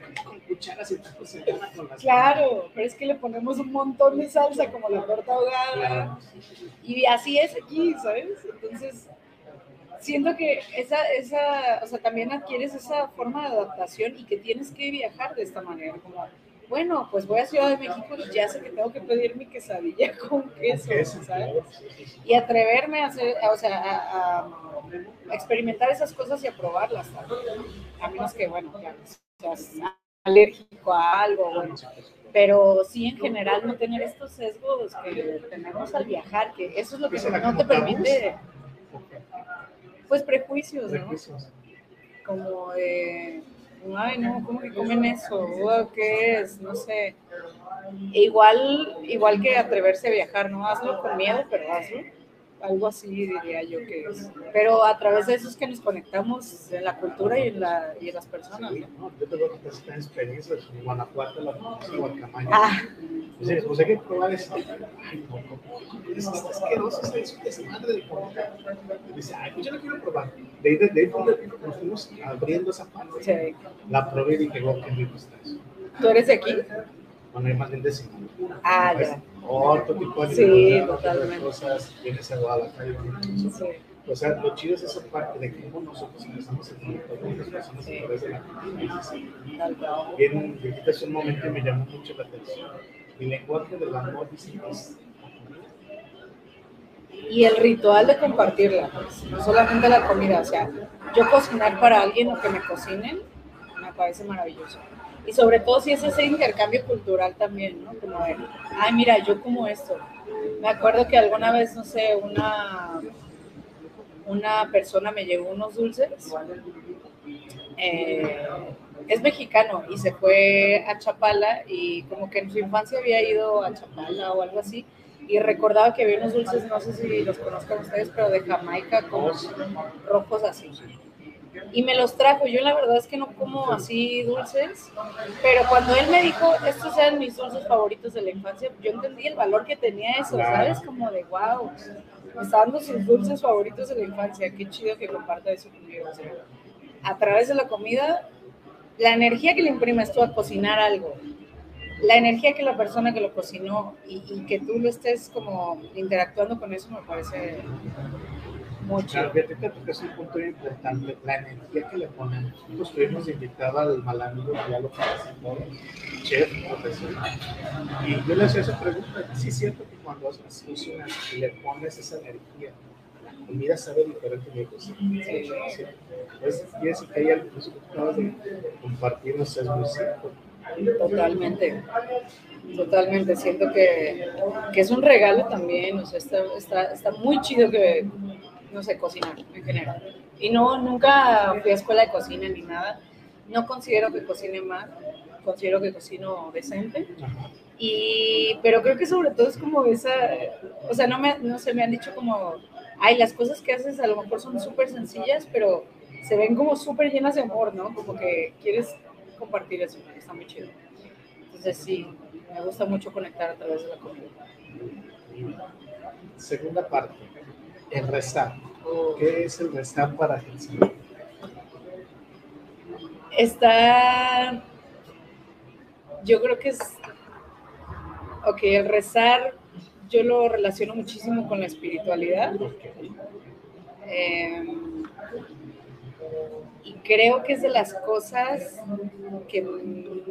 que con cucharas y tacos se gana con las Claro, pero es que le ponemos un montón de salsa como la torta ahogada. Claro. Y así es aquí, ¿sabes? Entonces, siento que esa, esa, o sea, también adquieres esa forma de adaptación y que tienes que viajar de esta manera, como bueno, pues voy a Ciudad de México y ya sé que tengo que pedir mi quesadilla *laughs* con queso, Eso, ¿sabes? Y atreverme a hacer, o sea, a, a experimentar esas cosas y a probarlas también. A menos que, bueno, claro, seas alérgico a algo, bueno. Pero sí, en general, no tener estos sesgos que tenemos al viajar, que eso es lo que ¿Se la no te permite, pues, prejuicios, ¿no? Como de, ay, no, ¿cómo que comen eso? ¿Qué es? No sé. E igual, igual que atreverse a viajar, ¿no? Hazlo con miedo, pero hazlo. Algo así diría yo que es. Pero a través de eso es que nos conectamos en la cultura y en, la, y en las personas. Sí, ¿no? yo te voy a contar esta experiencia en Guanajuato, la guacamaya. Ah, Sí, pues hay que probar esto. Ay, no, es está asqueroso, está es desmadre de comida. Dice, ay, pues yo no quiero probar. De ahí, de, de ahí nos fuimos abriendo esa parte. sí. La probé y dije, wow, qué rico está eso. ¿Tú eres de aquí? Bueno, más bien de Sinaloa. Ah, ya. Otro tipo de Sí, totalmente. cosas, vienes a Guadalajara y Sí. O sea, lo chido es esa parte de cómo nosotros empezamos a conectar con las personas Sí. a través de la comida. Y dices, sí, Tal cual. Bien, ahorita es un momento que me llamó mucho la atención. Mi lenguaje del amor dice que es Y el ritual de compartirla, pues, no solamente la comida, o sea, yo cocinar para alguien o que me cocinen, me parece maravilloso. Y sobre todo si es ese intercambio cultural también, ¿no? Como de, ay, mira, yo como esto. Me acuerdo que alguna vez, no sé, una, una persona me llevó unos dulces. eh, es mexicano y se fue a Chapala y como que en su infancia había ido a Chapala o algo así y recordaba que había unos dulces, no sé si los conozcan ustedes, pero de Jamaica como rojos así. Y me los trajo. Yo la verdad es que no como así dulces, pero cuando él me dijo, estos eran mis dulces favoritos de la infancia, yo entendí el valor que tenía eso, ¿sabes? Como de, wow, me está dando sus dulces favoritos de la infancia, qué chido que comparta eso conmigo. o sea, a través de la comida, la energía que le imprimes tú a cocinar algo, la energía que la persona que lo cocinó y, y que tú lo estés como interactuando con eso me parece muy chido. fíjate que tocas un punto importante, la energía que le ponemos. Nosotros tuvimos invitado al mal amigo que ya lo todo, chef profesional. Y yo le hacía esa pregunta, sí es cierto que cuando haces cocinas y le pones esa energía, la comida sabe diferente de cocina. Sí, sí. Quiere decir que hay algo que acabas de compartirnos, es muy cierto. Totalmente, totalmente. Siento que, que es un regalo también, o sea, está, está, está muy chido que, no sé, cocinar en general. Y no, nunca fui a escuela de cocina ni nada. No considero que cocine mal, considero que cocino decente. Ajá. Y, pero creo que sobre todo es como esa, o sea, no, me, no sé, me han dicho como, ay, las cosas que haces a lo mejor son súper sencillas, pero se ven como súper llenas de amor, ¿no? Como que quieres compartir eso, está muy chido. Entonces sí, me gusta mucho conectar a través de la comida. Segunda parte, el rezar. ¿Qué es el rezar para Jesús? Está, yo creo que es, ok, el rezar, yo lo relaciono muchísimo con la espiritualidad. Eh, y creo que es de las cosas que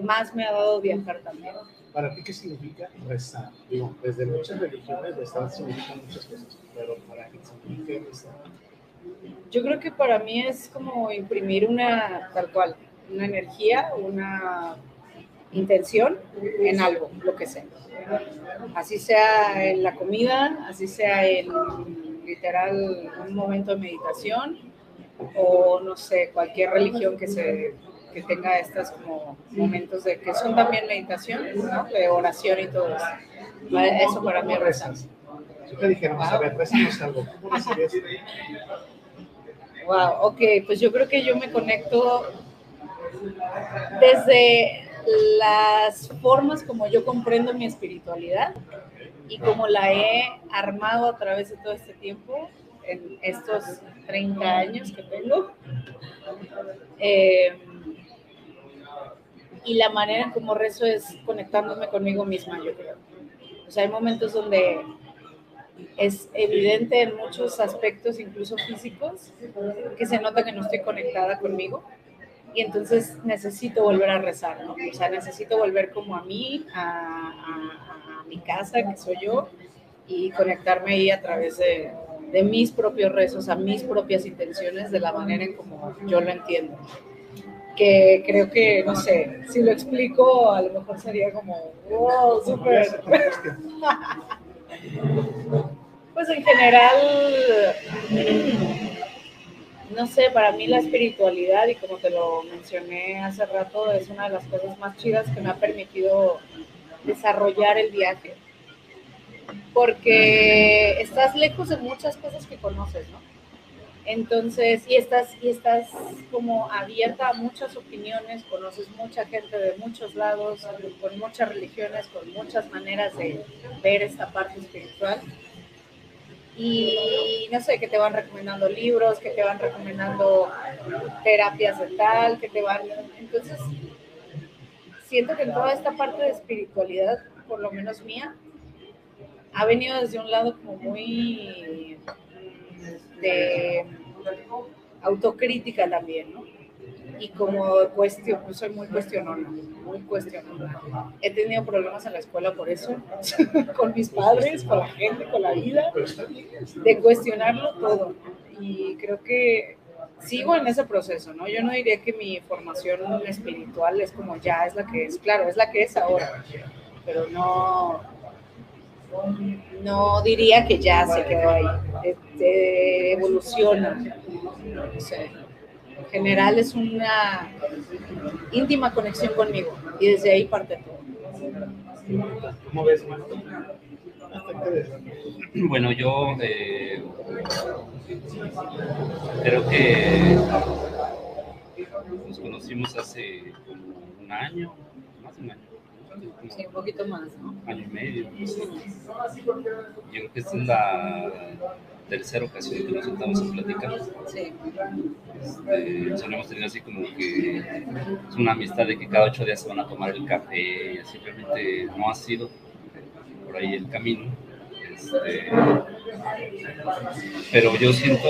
más me ha dado viajar también. ¿Para ti qué significa rezar? Digo, desde muchas religiones rezar significa muchas cosas, pero para qué significa rezar. Yo creo que para mí es como imprimir una, tal cual, una energía, una intención en algo, lo que sea. Así sea en la comida, así sea en literal un momento de meditación o no sé, cualquier religión que se que tenga estos como momentos de que son también meditación, ¿no? de oración y todo eso. Eso para mí es ¿Cómo rezar. rezas? Si te dijéramos, a ver, rezanos algo, ¿cómo? Wow, ok, pues yo creo que yo me conecto desde las formas como yo comprendo mi espiritualidad y como la he armado a través de todo este tiempo, en estos 30 años que tengo. Eh, y la manera en cómo rezo es conectándome conmigo misma, yo creo. O sea, hay momentos donde es evidente en muchos aspectos, incluso físicos, que se nota que no estoy conectada conmigo. y entonces necesito volver a rezar, ¿no? O sea, necesito volver como a mí, a, a, a mi casa, que soy yo, y conectarme ahí a través de, de mis propios rezos, a mis propias intenciones, de la manera en como yo lo entiendo. Que creo que, no sé, si lo explico, a lo mejor sería como, wow, súper. *laughs* pues en general, no sé, para mí la espiritualidad, y como te lo mencioné hace rato, es una de las cosas más chidas que me ha permitido desarrollar el viaje porque estás lejos de muchas cosas que conoces, ¿no? Entonces, y estás, y estás como abierta a muchas opiniones, conoces mucha gente de muchos lados, con muchas religiones, con muchas maneras de ver esta parte espiritual. Y no sé, que te van recomendando libros, que te van recomendando terapias de tal, que te van... Entonces, siento que en toda esta parte de espiritualidad, por lo menos mía, ha venido desde un lado como muy de autocrítica también, ¿no? Y como cuestión, soy muy cuestionona, muy cuestionona. He tenido problemas en la escuela por eso, *laughs* con mis padres, con la gente, con la vida, de cuestionarlo todo. Y creo que sigo en ese proceso, ¿no? Yo no diría que mi formación espiritual es como ya es la que es, claro, es la que es ahora, pero no, no diría que ya se quedó ahí, este, evoluciona. en general es una íntima conexión conmigo y desde ahí parte todo. ¿Cómo ves, *clears throat* Bueno, yo eh, creo que nos conocimos hace como un año, más de un año Sí, un poquito más, ¿no? Año y medio. Yo creo que esta es la tercera ocasión que nos sentamos a platicar. Sí. Este, solemos tener así como que es una amistad de que cada ocho días se van a tomar el café y así realmente no ha sido por ahí el camino. Este, pero yo siento,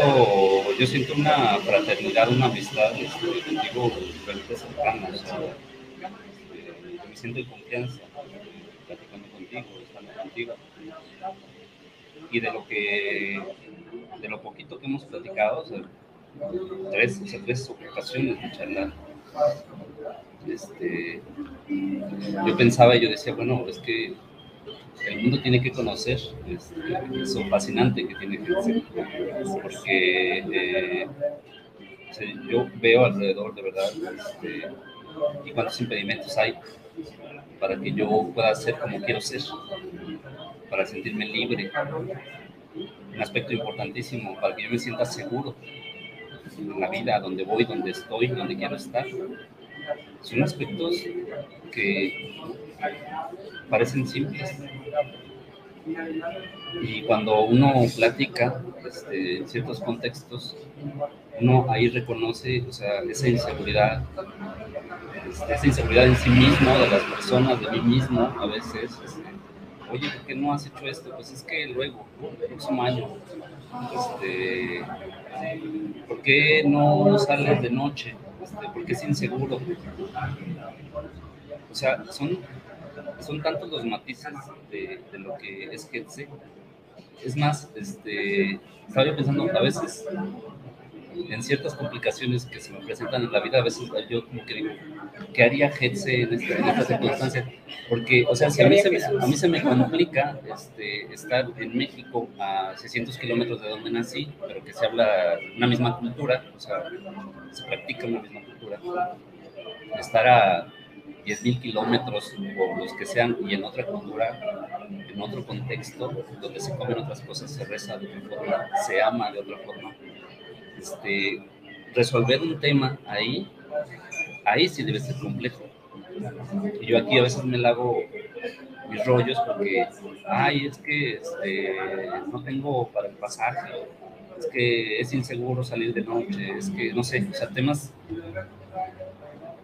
yo siento una fraternidad, una amistad este, contigo realmente cercana. O sea, siento en confianza platicando contigo, estando contigo. Y de lo que, de lo poquito que hemos platicado, tres, o sea, tres ocasiones de charlar, este, yo pensaba y yo decía, bueno, es que el mundo tiene que conocer este, eso fascinante que tiene que ser, porque eh, yo veo alrededor de verdad este, y cuántos impedimentos hay para que yo pueda ser como quiero ser, para sentirme libre. Un aspecto importantísimo, para que yo me sienta seguro en la vida, donde voy, donde estoy, donde quiero estar. Son aspectos que parecen simples. Y cuando uno platica este, en ciertos contextos, uno ahí reconoce o sea, esa inseguridad, esa inseguridad en sí mismo, de las personas, de mí mismo, a veces, este, oye, ¿por qué no has hecho esto? Pues es que luego, el próximo año, este, ¿por qué no sales de noche? Este, ¿Por qué es inseguro? O sea, son, son tantos los matices de, lo que es que Es más, este, estaba yo pensando, a veces en ciertas complicaciones que se me presentan en la vida, a veces yo como que digo, ¿qué haría Hetze en, esta, en esta circunstancia? Porque, o sea, si a mí se me, a mí se me complica este, estar en México a 600 kilómetros de donde nací, pero que se habla una misma cultura, o sea, se practica una misma cultura, estar a 10.000 kilómetros o los que sean y en otra cultura, en otro contexto, donde se comen otras cosas, se reza de otra forma, se ama de otra forma este, resolver un tema ahí, ahí sí debe ser complejo. Y yo aquí a veces me hago mis rollos porque, ay, es que este, no tengo para el pasaje, es que es inseguro salir de noche, es que, no sé, o sea, temas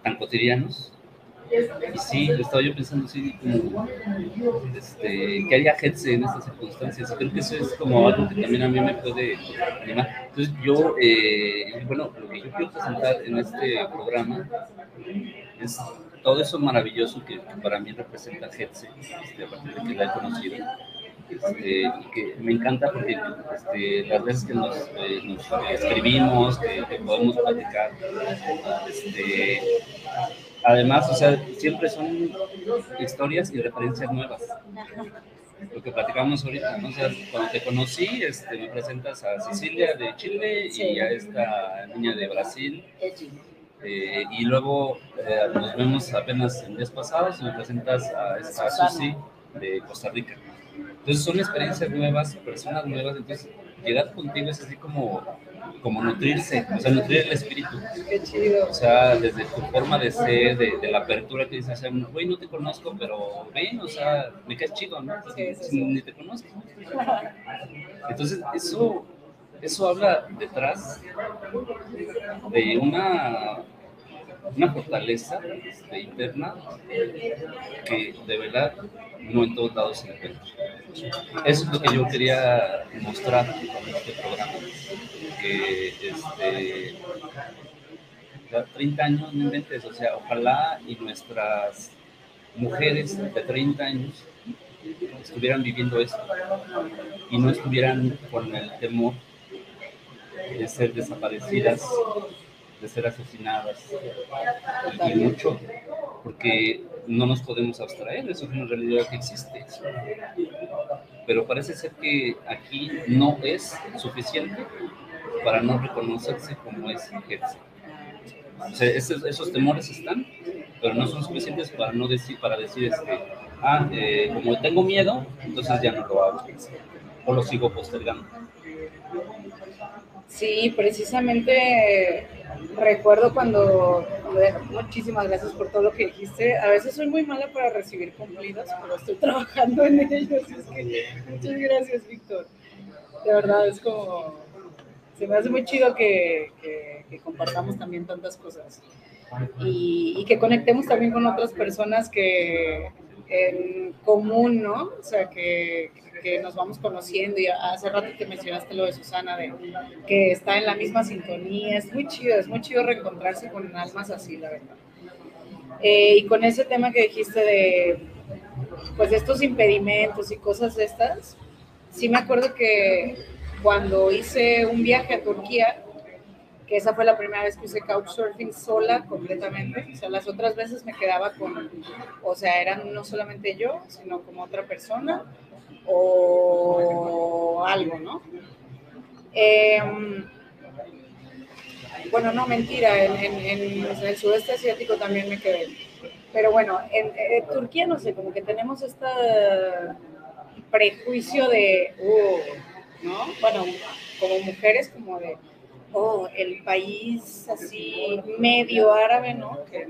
tan cotidianos Y sí, estaba yo pensando así como, este, ¿qué haría Hetze en estas circunstancias? Creo que eso es como algo que también a mí me puede animar. Entonces yo, eh, bueno, lo que yo quiero presentar en este programa es todo eso maravilloso que, para mí representa Hetze, este, a partir de que la he conocido. Este, y que me encanta porque este, las veces que nos, eh, nos escribimos, que, que, podemos platicar, este, además, o sea, siempre son historias y referencias nuevas. Lo que platicamos ahorita, ¿no? o sea, cuando te conocí, este, me presentas a Sicilia de Chile y a esta niña de Brasil. Eh, y luego eh, nos vemos apenas en días pasados y me presentas a esta Susi de Costa Rica. Entonces son experiencias nuevas, personas nuevas, entonces llegar contigo es así como, como nutrirse, o sea, nutrir el espíritu. Qué chido. O sea, desde tu forma de ser, de, de la apertura que dices, güey, no te conozco, pero ven, o sea, me caes chido, ¿no? Sí, sí, sí. Ni te conozco. Entonces, eso, eso habla detrás de una una fortaleza interna que de verdad no en todos lados se encuentra. Eso es lo que yo quería mostrar con este programa. Que este, 30 años, no inventes, o sea, ojalá y nuestras mujeres de 30 años estuvieran viviendo esto y no estuvieran con el temor de ser desaparecidas de ser asesinadas y mucho porque no nos podemos abstraer, eso es una realidad que existe. Pero parece ser que aquí no es suficiente para no reconocerse como es Hetze. O sea, esos, esos, temores están, pero no son suficientes para no decir, para decir este, ah, eh, como tengo miedo, entonces ya no lo hago o lo sigo postergando. Sí, precisamente recuerdo cuando, muchísimas gracias por todo lo que dijiste. A veces soy muy mala para recibir cumplidos, pero estoy *laughs* trabajando en ellos. Es que, muchas gracias, Víctor. De verdad, es como, se me hace muy chido que, que, que compartamos también tantas cosas y, y, que conectemos también con otras personas que en común, ¿no? O sea, que, que nos vamos conociendo y hace rato que mencionaste lo de Susana, de que está en la misma sintonía, es muy chido, es muy chido reencontrarse con almas así, la verdad. Eh, y con ese tema que dijiste de, pues, estos impedimentos y cosas de estas, sí me acuerdo que cuando hice un viaje a Turquía, que esa fue la primera vez que hice couchsurfing sola completamente. O sea, las otras veces me quedaba con, o sea, eran no solamente yo, sino como otra persona o algo, ¿no? Eh, bueno, no, mentira, en, el sudeste asiático también me quedé. Pero bueno, en, en Turquía, no sé, como que tenemos este prejuicio de, uh, ¿no? Bueno, como mujeres, como de, oh, el país así medio árabe, ¿no? Que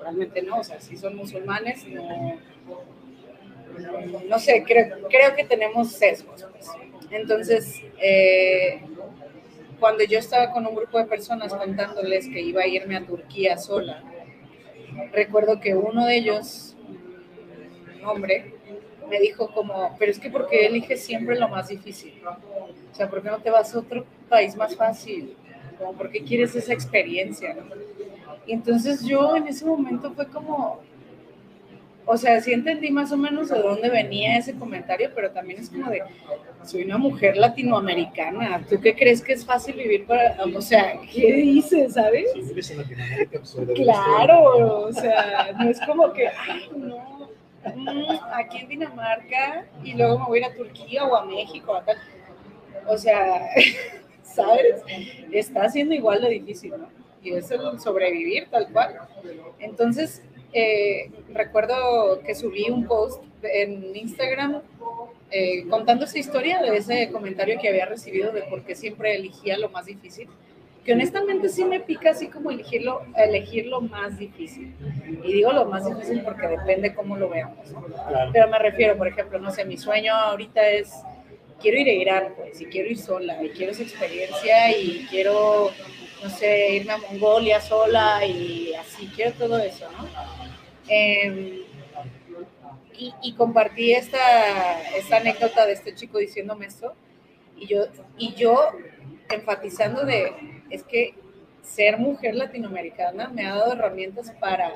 realmente no, o sea, si son musulmanes, no no sé, creo, creo que tenemos sesgos. Pues. Entonces, eh, cuando yo estaba con un grupo de personas contándoles que iba a irme a Turquía sola, recuerdo que uno de ellos, un hombre, me dijo como, pero es que porque eliges siempre lo más difícil, O sea, ¿por qué no te vas a otro país más fácil? Como, ¿por qué quieres esa experiencia? Y entonces yo en ese momento fue como, o sea, sí entendí más o menos de dónde venía ese comentario, pero también es como de, soy una mujer latinoamericana, ¿tú qué crees que es fácil vivir para, o sea, ¿qué dices, sabes? Sí, vives en Latinoamérica, pues, Claro, o sea, no es como que, ay, no, mm, aquí en Dinamarca y luego me voy a ir a Turquía o a México, o a tal. O sea, *laughs* ¿sabes? Está siendo igual de difícil, ¿no? Y es el sobrevivir tal cual. Entonces, eh, recuerdo que subí un post en Instagram eh, contando esa historia de ese comentario que había recibido de por qué siempre elegía lo más difícil, que honestamente sí me pica así como elegirlo, elegir lo más difícil. Y digo lo más difícil porque depende cómo lo veamos. ¿no? Claro. Pero me refiero, por ejemplo, no sé, mi sueño ahorita es, quiero ir a Irán, pues, y quiero ir sola, y quiero esa experiencia, y quiero, no sé, irme a Mongolia sola, y así, quiero todo eso, ¿no? Em, y, compartí esta, anécdota de este chico diciéndome esto, y yo, y yo enfatizando de, es que ser mujer latinoamericana me ha dado herramientas para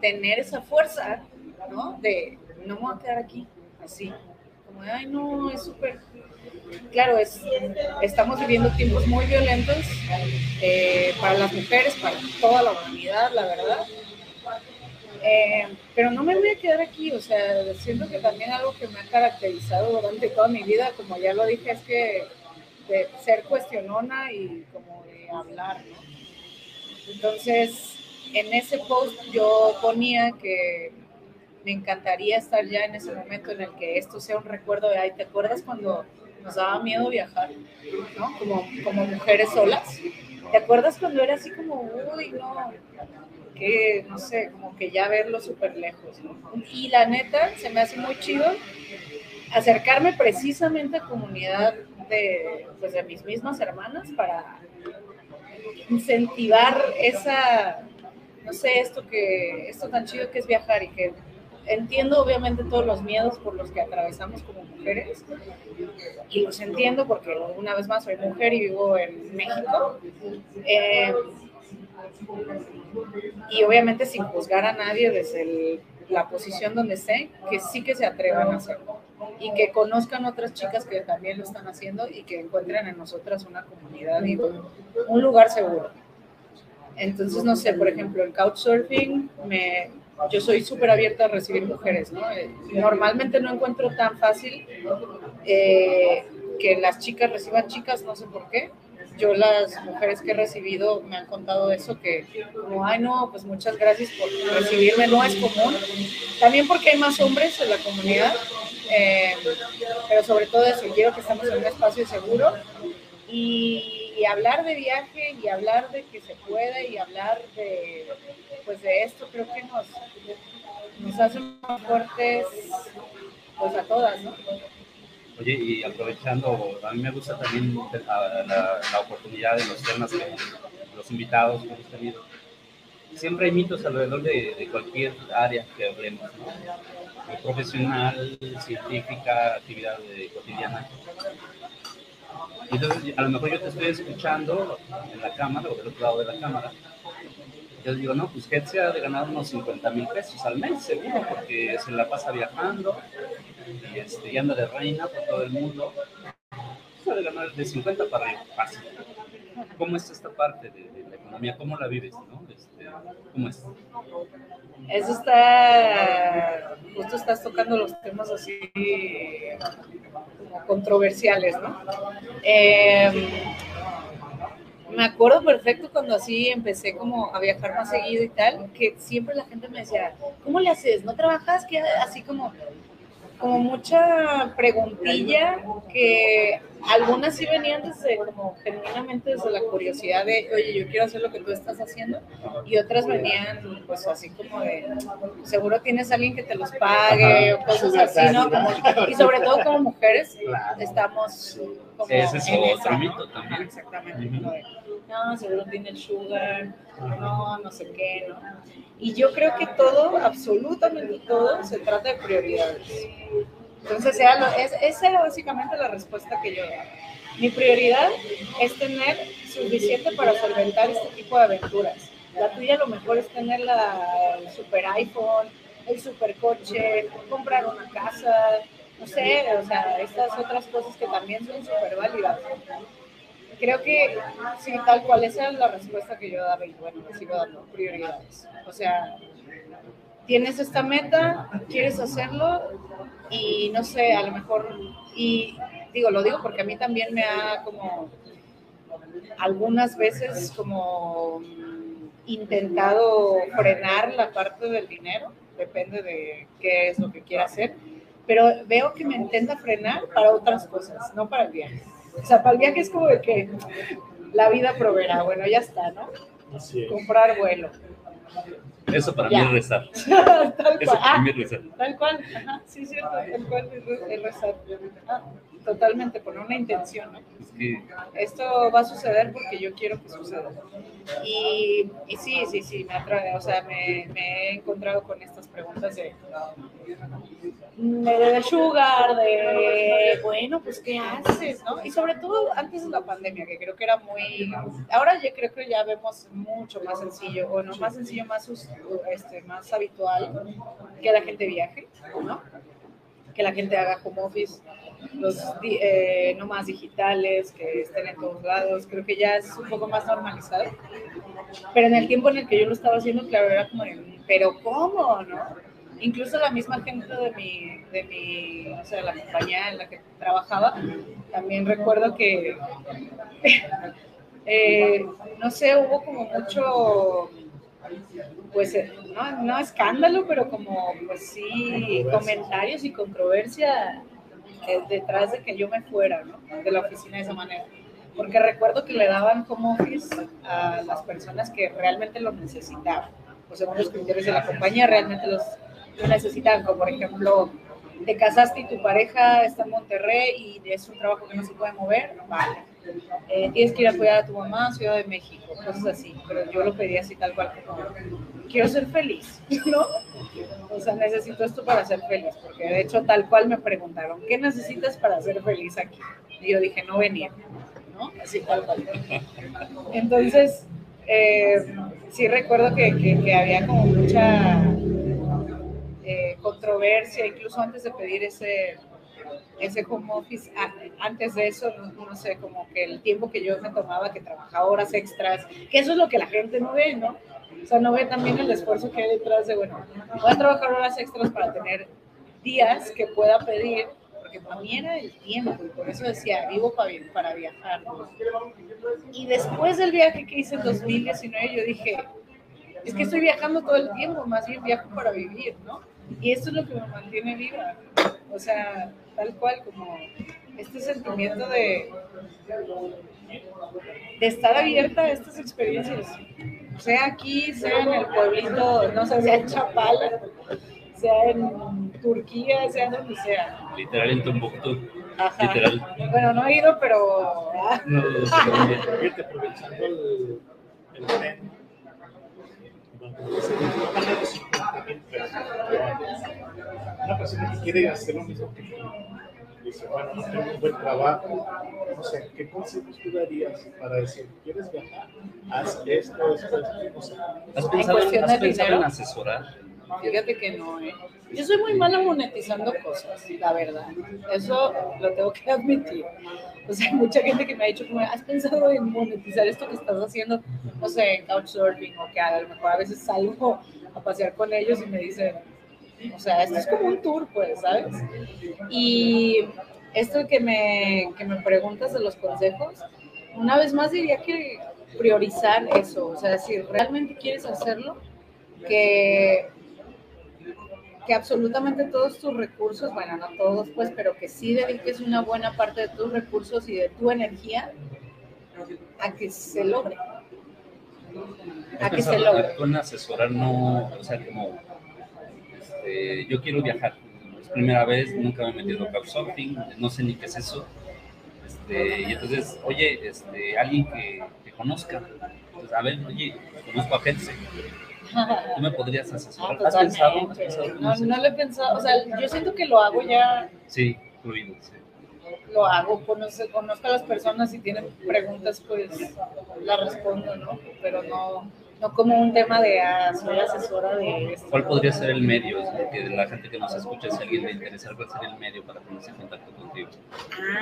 tener esa fuerza, ¿no? De, no me voy a quedar aquí, así, como ay, no, es súper... Claro, es, estamos viviendo tiempos muy violentos eh, para las mujeres, para toda la humanidad, la verdad. Eh, pero no me voy a quedar aquí, o sea, siento que también algo que me ha caracterizado durante toda mi vida, como ya lo dije, es que de ser cuestionona y como de hablar, ¿no? Entonces, en ese post yo ponía que me encantaría estar ya en ese momento en el que esto sea un recuerdo de, ay, ¿te acuerdas cuando nos daba miedo viajar, ¿no? Como, como mujeres solas. ¿Te acuerdas cuando era así como, uy, no, que, no sé, como que ya verlo súper lejos. Y la neta, se me hace muy chido acercarme precisamente a comunidad de, pues, de mis mismas hermanas para incentivar esa, no sé, esto que, esto tan chido que es viajar y que entiendo obviamente todos los miedos por los que atravesamos como mujeres y los entiendo porque una vez más soy mujer y vivo en México. Eh, y obviamente sin juzgar a nadie desde la posición donde esté, que sí que se atrevan a hacerlo y que conozcan otras chicas que también lo están haciendo y que encuentren en nosotras una comunidad y un lugar seguro. Entonces, no sé, por ejemplo, el couchsurfing, me, yo soy súper abierta a recibir mujeres, ¿no? Eh, normalmente no encuentro tan fácil eh, que las chicas reciban chicas, no sé por qué, yo las mujeres que he recibido me han contado eso, que como, ay no, pues muchas gracias por recibirme, no es común. También porque hay más hombres en la comunidad, eh, pero sobre todo eso, quiero que estemos en un espacio seguro y, y, hablar de viaje y hablar de que se puede y hablar de, pues de esto creo que nos, nos hace más fuertes pues a todas, ¿no? Oye, y aprovechando, a mí me gusta también la, la, oportunidad de los temas que los invitados que hemos tenido. Siempre hay mitos alrededor de, cualquier área que hablemos, ¿no? profesional, científica, actividad cotidiana. Entonces, a lo mejor yo te estoy escuchando en la cámara o del otro lado de la cámara. Yo digo, no, pues que se ha de ganar unos 50 mil pesos al mes, seguro, porque se la pasa viajando, y, este, y anda de reina por todo el mundo, puede ganar de 50 para arriba, fácil. ¿Cómo es esta parte de, de la economía? ¿Cómo la vives? ¿no? Este, ¿Cómo es? Eso está, justo estás tocando los temas así controversiales, ¿no? Eh, me acuerdo perfecto cuando así empecé como a viajar más seguido y tal, que siempre la gente me decía, ¿cómo le haces? ¿No trabajas? que Así como, como mucha preguntilla que algunas sí venían desde como genuinamente desde la curiosidad de oye yo quiero hacer lo que tú estás haciendo y otras venían pues así como de seguro tienes alguien que te los pague o cosas así no y sobre todo como mujeres estamos como ese es también. exactamente no seguro tiene el sugar no no sé qué no y yo creo que todo, absolutamente todo, se trata de prioridades. Entonces, es, esa era básicamente la respuesta que yo daba. Mi prioridad es tener suficiente para solventar este tipo de aventuras. La tuya lo mejor es tener la, el super iPhone, el super coche, comprar una casa, no sé, o sea, estas otras cosas que también son súper válidas creo que sí, tal cual, esa es la respuesta que yo daba y bueno, sigo dando prioridades. O sea, tienes esta meta, quieres hacerlo y no sé, a lo mejor, y digo, lo digo porque a mí también me ha como algunas veces como intentado frenar la parte del dinero, depende de qué es lo que quiera hacer, pero veo que me intenta frenar para otras cosas, no para el viaje. O sea, para el viaje es como de que la vida proveerá, bueno, ya está, ¿no? Así es. Comprar vuelo. Eso para ya. mí es rezar. *laughs* tal Eso cual. para mí es rezar. Tal cual, Ajá, sí, cierto, tal cual es rezar. Ah, totalmente, con una intención, ¿no? Que Esto va a suceder porque yo quiero que suceda. Y, y sí, sí, sí, me atrae, o sea, me, me he encontrado con estas preguntas de, de, sugar, de, bueno, pues, ¿qué haces, no? Y sobre todo antes de la pandemia, que creo que era muy, ahora yo creo que ya vemos mucho más sencillo, o no más sencillo, más, este, más habitual, que la gente viaje, ¿no? Que la gente haga home office, los eh, nomás digitales, que estén en todos lados, creo que ya es un poco más normalizado. Pero en el tiempo en el que yo lo estaba haciendo, claro, era como, pero ¿cómo, no? Incluso la misma gente de mi, de mi, o sea, la compañía en la que trabajaba, también recuerdo que, *laughs* eh, no sé, hubo como mucho, pues, eh, no, no escándalo, pero como, pues sí, comentarios y controversia detrás de que yo me fuera. De la oficina de esa manera. Porque recuerdo que le daban como office a las personas que realmente lo necesitaban. O sea, los criterios de la compañía realmente los lo necesitaban, como por ejemplo, te casaste y tu pareja está en Monterrey y es un trabajo que no se puede mover, vale. Eh, tienes que ir a cuidar a tu mamá Ciudad de México, cosas así. Pero yo lo pedí así tal cual como, quiero ser feliz, *laughs* ¿no? O sea, necesito esto para ser feliz, porque de hecho tal cual me preguntaron, ¿qué necesitas para ser feliz aquí? Y yo dije, no venir, ¿no? Así tal cual. Entonces, eh, sí recuerdo que, que- que había como mucha eh, controversia, incluso antes de pedir ese, ese home office, antes de eso, no, no sé, como que el tiempo que yo me tomaba, que trabajaba horas extras, que eso es lo que la gente no ve, ¿no? O sea, no ve también el esfuerzo que hay detrás de, bueno, voy a trabajar horas extras para tener días que pueda pedir, porque para mí era el tiempo, y por eso decía, vivo para, para viajar. ¿no? Y después del viaje que hice en 2019, yo dije, es que estoy viajando todo el tiempo, más bien viajo para vivir, ¿no? Y esto es lo que me mantiene viva. O sea, tal cual como este sentimiento de, de estar abierta a estas experiencias. Sea aquí, sea en el pueblito, no sé, sea en Chapala, sea en Turquía, sea donde sea. literal en Tombuctú. Ajá. Literal. Bueno, no he ido, pero... ah, No, también. *laughs* Fíjate, aprovechando el, el tren, cuando se ganan los 50 mil pesos, una persona que quiere hacer lo mismo que tú, dice, bueno, no tengo un buen trabajo, no sé, ¿qué consejos tú darías para decir, ¿quieres viajar? Haz esto, esto, esto, no sé. ¿Has pensado, cuestión has pensado dinero? en asesorar? Fíjate que no, ¿eh? Yo soy muy mala monetizando cosas, la verdad. Eso lo tengo que *laughs* admitir. O sea, hay mucha gente que me ha dicho, como, ¿has pensado en monetizar esto que estás haciendo? No sé, en couchsurfing o que a lo mejor a veces salgo a pasear con ellos y me dicen, o sea, esto es como un tour, pues, ¿sabes? Y esto que me, que me preguntas de los consejos, una vez más diría que priorizar eso, o sea, si realmente quieres hacerlo, que que absolutamente todos tus recursos, bueno, no todos pues, pero que sí dediques una buena parte de tus recursos y de tu energía a que se logre. ¿Has A que se logre. en asesorar? No, o sea, como, este, yo quiero viajar. Es primera vez, nunca me he metido a couchsurfing, no sé ni qué es eso. Este, y entonces, oye, este, alguien que, que conozca. Entonces, a ver, oye, conozco a gente. ¿Tú me podrías Ah, asesorar? ¿Has pensado? ¿Has pensado en No, no lo he pensado, o sea, yo siento que lo hago ya, Sí, fluido, sí. lo hago, conozco, conozco a las personas y tienen preguntas, pues las respondo, ¿no? Pero no, no como un tema de, ah, soy asesora de esto. ¿Cuál podría ser el medio? Que la gente que nos escucha, si a alguien le interesa, ¿cuál sería el medio para ponerse en contacto contigo?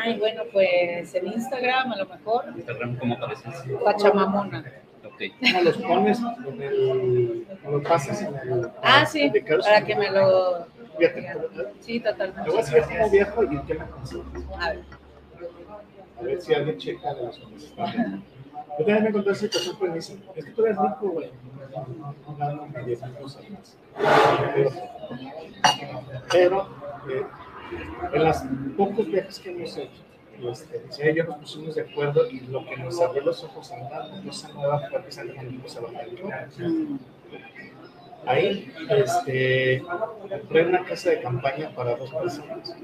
Ay, bueno, pues en Instagram a lo mejor, Instagram, ¿cómo apareces? Pachamamona. Ok. ¿Cómo los pones el, o lo pasas en el... Ah, sí, para que me lo... Fíjate, Sí, te voy a totalmente. decir cómo viajo y qué me aconsejas. A ver. A ver si alguien checa de las cosas. *laughs* Yo también me encontré esa situación es que tú eres rico, güey. No, no, no gano ni 10 mil pesos al mes. Pero, eh, en los pocos viajes que hemos hecho, este, ellos nos pusimos de acuerdo y lo que nos abrió los ojos a una cosa nueva fue que salimos a bajar el coche. Ahí, este, compré una casa de campaña para dos personas.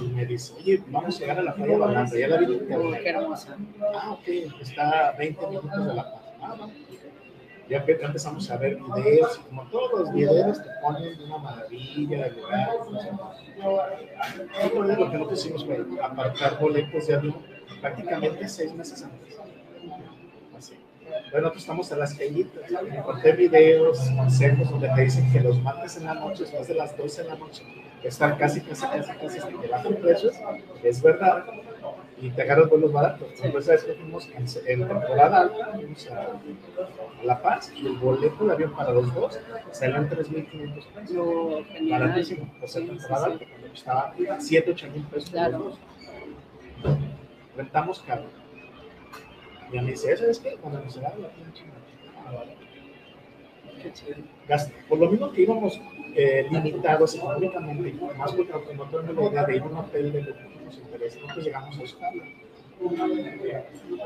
Y me dice, oye, vamos a llegar a la playa Balanda, ya la vi en Qué hermosa. Ah, ok, está a 20 minutos de La Paz. Ah. Ya empezamos a ver videos, como todos los videos te ponen una maravilla de lugar. no lo que nosotros hicimos fue apartar boletos de avión prácticamente seis meses antes. Bueno, nosotros estamos a las callitas. Encontré videos, consejos donde te dicen que los martes en la noche, después de las 12 de la noche, están casi, casi, casi, casi hasta que bajan precios. Es verdad. Y te agarras vuelos baratos. Entonces, ¿sabes qué? Fuimos en, en temporada alta, fuimos a, La Paz y el boleto de avión para los dos salió en 3.500 pesos. Baratísimo. O sea, temporada alta, cuando costaba 7, 8 mil pesos. Claro. Rentamos carro. Y a mí dice, ¿eso es qué? Cuando nos la pinche Ah, vale. Qué chido. Gast- Por lo mismo que íbamos eh, limitados económicamente, más porque no tenemos la idea de ir a un hotel de lujo que nos interesa, nosotros llegamos a buscarlo.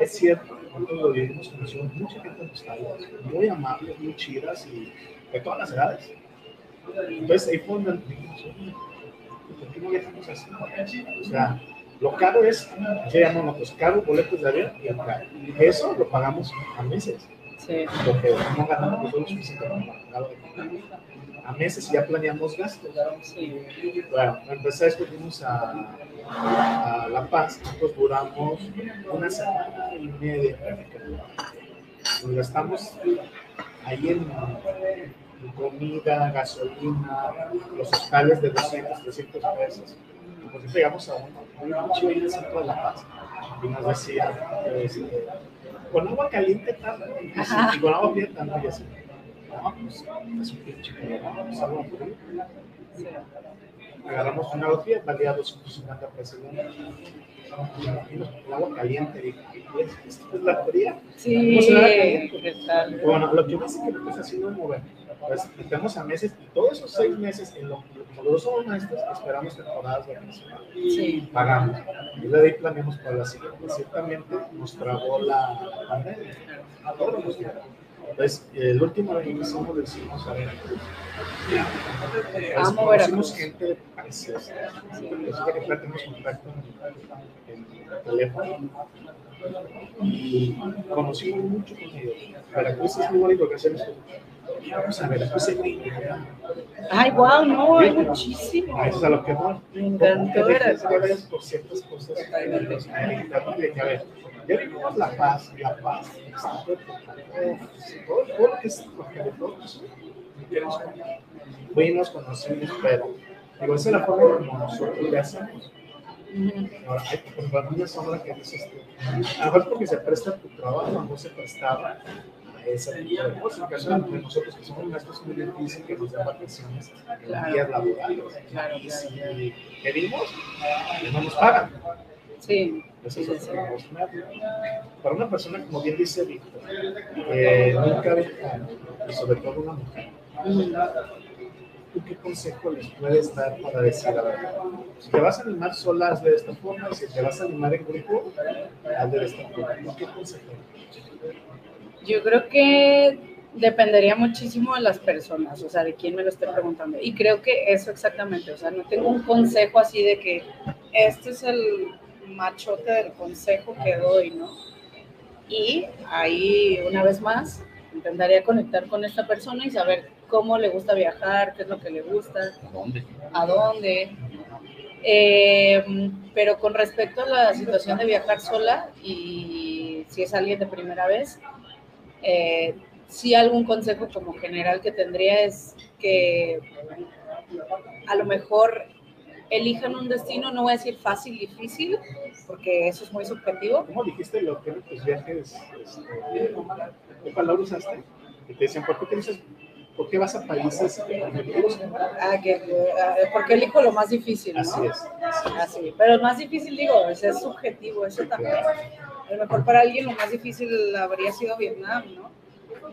Es cierto, nosotros lo vivimos, conocimos mucha gente en Australia, muy amables, muy chidas y de todas las edades. Entonces ahí fue donde dijimos, "Oye, ¿por qué no viajamos así? O sea, lo caro es, yo llamo nosotros caro, boletos de avión y el carro. Eso lo pagamos a meses Sí. porque no ganamos pues, lo suficiente a meses ya planeamos gastos. Sí. Bueno, empecé después fuimos a, a La Paz, nosotros duramos una semana y media. Nos gastamos ahí en, en comida, gasolina, los hostales de 200, 300 pesos. Por ejemplo, llegamos a un chivo ahí en el centro de La Paz, y nos decía, este, con agua caliente tanto, y, y con agua fría tanto, y así. No, pues es un pinche calor, pues agua fría Sí. agarramos una agua fría, valía 250 pesos. ¿no? El agua caliente, dije, "Pues, esto es la fría. Sí, ¿Cómo tal? Bueno, lo que pasa es que nosotros así nos movemos. Pues metemos a meses y todos esos seis meses, en lo, como los somos maestros, esperamos temporadas vacacionales. Sí, Pagamos. Y de ahí planeamos para la siguiente. Ciertamente nos trabó la pandemia. A todos nos trabó. Entonces, el último año que hicimos lo hicimos a Veracruz. Amo Veracruz. gente preciosa. Resulta que tenemos contacto en, en teléfono y conocimos mucho con ellos. Veracruz es muy bonito que hacemos. Vamos a Veracruz gringos, ¿verdad? Ay, wow, no, hay muchísimo. A eso es a lo que voy. Me encantó que Veracruz. por ciertas cosas. en que, a ver, ya vimos La Paz, La Paz, todo, todo lo que es queremos contar. Fuimos, conocimos, pero digo, esa es la forma como nosotros le hacemos. Ahora, hay ejemplo, una sombra que dices tú, a lo mejor porque se presta tu trabajo, no se prestaba a ese tipo de cosas. En el caso de nosotros que somos maestros muy difícil que nos den vacaciones en Claro. días laborales. Claro, Y si pedimos, no nos pagan. Sí, Eso sí, es sí, mata. Para una persona, como bien dice Víctor, que nunca y sobre todo una mujer. ¿Tú qué consejo les puedes dar para decir, a ver, si te vas a animar sola, de esta forma, si te vas a animar en grupo, hazle de esta forma? ¿Tú ¿Qué consejo? Yo creo que dependería muchísimo de las personas, o sea, de quién me lo esté preguntando. Y creo que eso exactamente, o sea, no tengo un consejo así de que este es el machote del consejo que doy, ¿no? Y ahí, una vez más, intentaría conectar con esta persona y saber cómo le gusta viajar, qué es lo que le gusta, ¿A dónde? a dónde. Eh, pero con respecto a la situación de viajar sola y si es alguien de primera vez, eh, sí algún consejo como general que tendría es que a lo mejor elijan un destino, no voy a decir fácil, difícil, porque eso es muy subjetivo. ¿Cómo dijiste lo que tus viajes? Este, ¿Qué palabra usaste? Que te decían, ¿por qué, te dices- por qué vas a países conflictivos? Ah, que, ah, porque elijo lo más difícil, ¿no? Así es. Así, pero el más difícil, digo, pues, es subjetivo, eso también. A lo mejor para alguien lo más difícil habría sido Vietnam, ¿no?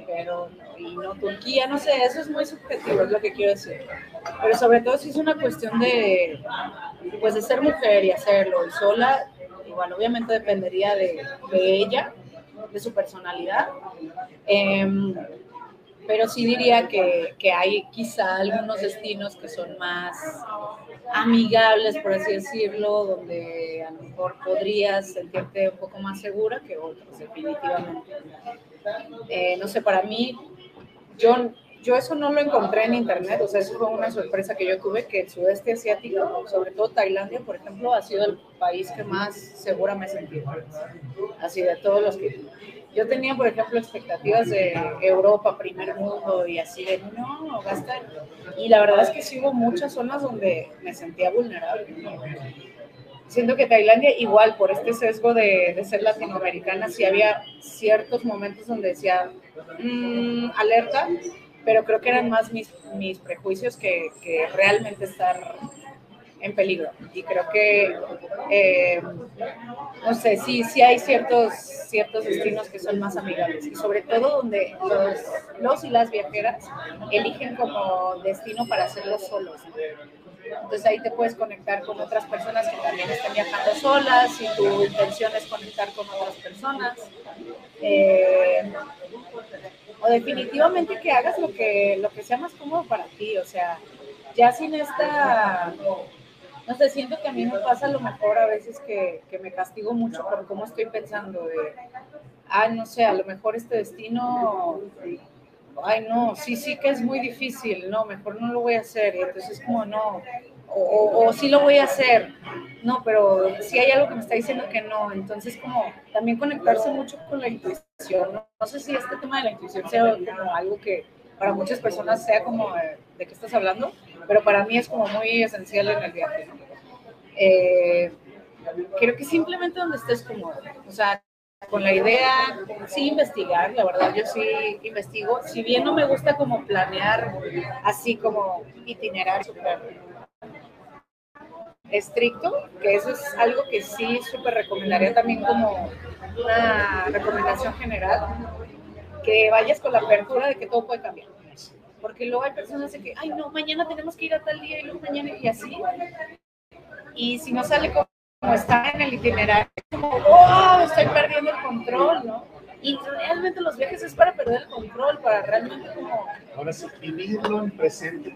Pero, no, y no Turquía, no sé, eso es muy subjetivo, es lo que quiero decir. Pero sobre todo si es una cuestión de, pues, de ser mujer y hacerlo, y sola, igual obviamente dependería de, de ella, de su personalidad. Em, pero sí diría que, que, hay quizá algunos destinos que son más amigables, por así decirlo, donde a lo mejor podrías sentirte un poco más segura que otros, definitivamente. Eh, no sé, para mí, yo, yo eso no lo encontré en internet, o sea, eso fue una sorpresa que yo tuve, que el sudeste asiático, sobre todo Tailandia, por ejemplo, ha sido el país que más segura me he. Así de todos los que yo tenía, por ejemplo, expectativas de Europa, primer mundo y así de, no, gastar. Y la verdad es que sí hubo muchas zonas donde me sentía vulnerable. Siento que Tailandia, igual por este sesgo de, de ser latinoamericana, sí había ciertos momentos donde decía, mmm, alerta, pero creo que eran más mis, mis prejuicios que, que realmente estar en peligro. Y creo que, eh, no sé, sí, sí hay ciertos, ciertos destinos que son más amigables y sobre todo donde los, los y las viajeras eligen como destino para hacerlo solos. Entonces ahí te puedes conectar con otras personas que también estén viajando solas y tu intención es conectar con otras personas. Eh, o definitivamente que hagas lo que, lo que sea más cómodo para ti, o sea, ya sin esta no sé, siento que a mí me pasa a lo mejor a veces que, que me castigo mucho por cómo estoy pensando de, ah, no sé, a lo mejor este destino, ay, no, sí, sí que es muy difícil, no, mejor no lo voy a hacer, y entonces como no, o, o, sí lo voy a hacer, no, pero si hay algo que me está diciendo que no, entonces como también conectarse mucho con la intuición, no, no sé si este tema de la intuición sea como algo que para muchas personas sea como, de, ¿de qué estás hablando? Pero para mí es como muy esencial en el viaje. Eh, creo que simplemente donde estés cómodo, o sea, con la idea, sí investigar, la verdad yo sí investigo, si bien no me gusta como planear así como itinerar súper estricto, que eso es algo que sí súper recomendaría también como una recomendación general, que vayas con la apertura de que todo puede cambiar porque luego hay personas que, ay, no, mañana tenemos que ir a tal día y luego mañana y así. Y si no sale como, está en el itinerario, es como, oh, estoy perdiendo el control, ¿no? Y realmente los viajes es para perder el control, para realmente como... Ahora sí, vivirlo en presente.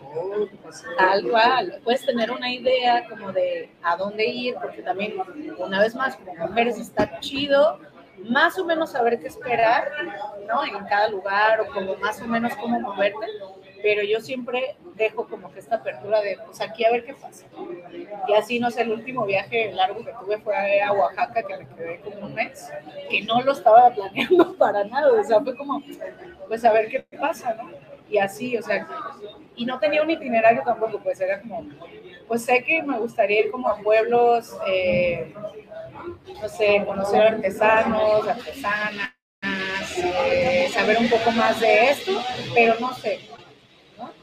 Tal cual. Puedes tener una idea como de a dónde ir, porque también, una vez más, como mujeres está chido más o menos saber qué esperar, ¿no? En cada lugar o como más o menos cómo moverte, pero yo siempre dejo como que esta apertura de, pues aquí a ver qué pasa. Y así, no sé, el último viaje largo que tuve fue a Oaxaca, que me quedé como un mes, que no lo estaba *laughs* planeando para nada, o sea, fue como, pues a ver qué pasa, ¿no? Y así, o sea, y no tenía un itinerario tampoco, pues era como, pues sé que me gustaría ir como a pueblos, eh, no sé, conocer artesanos, artesanas, eh, saber un poco más de esto, pero no sé.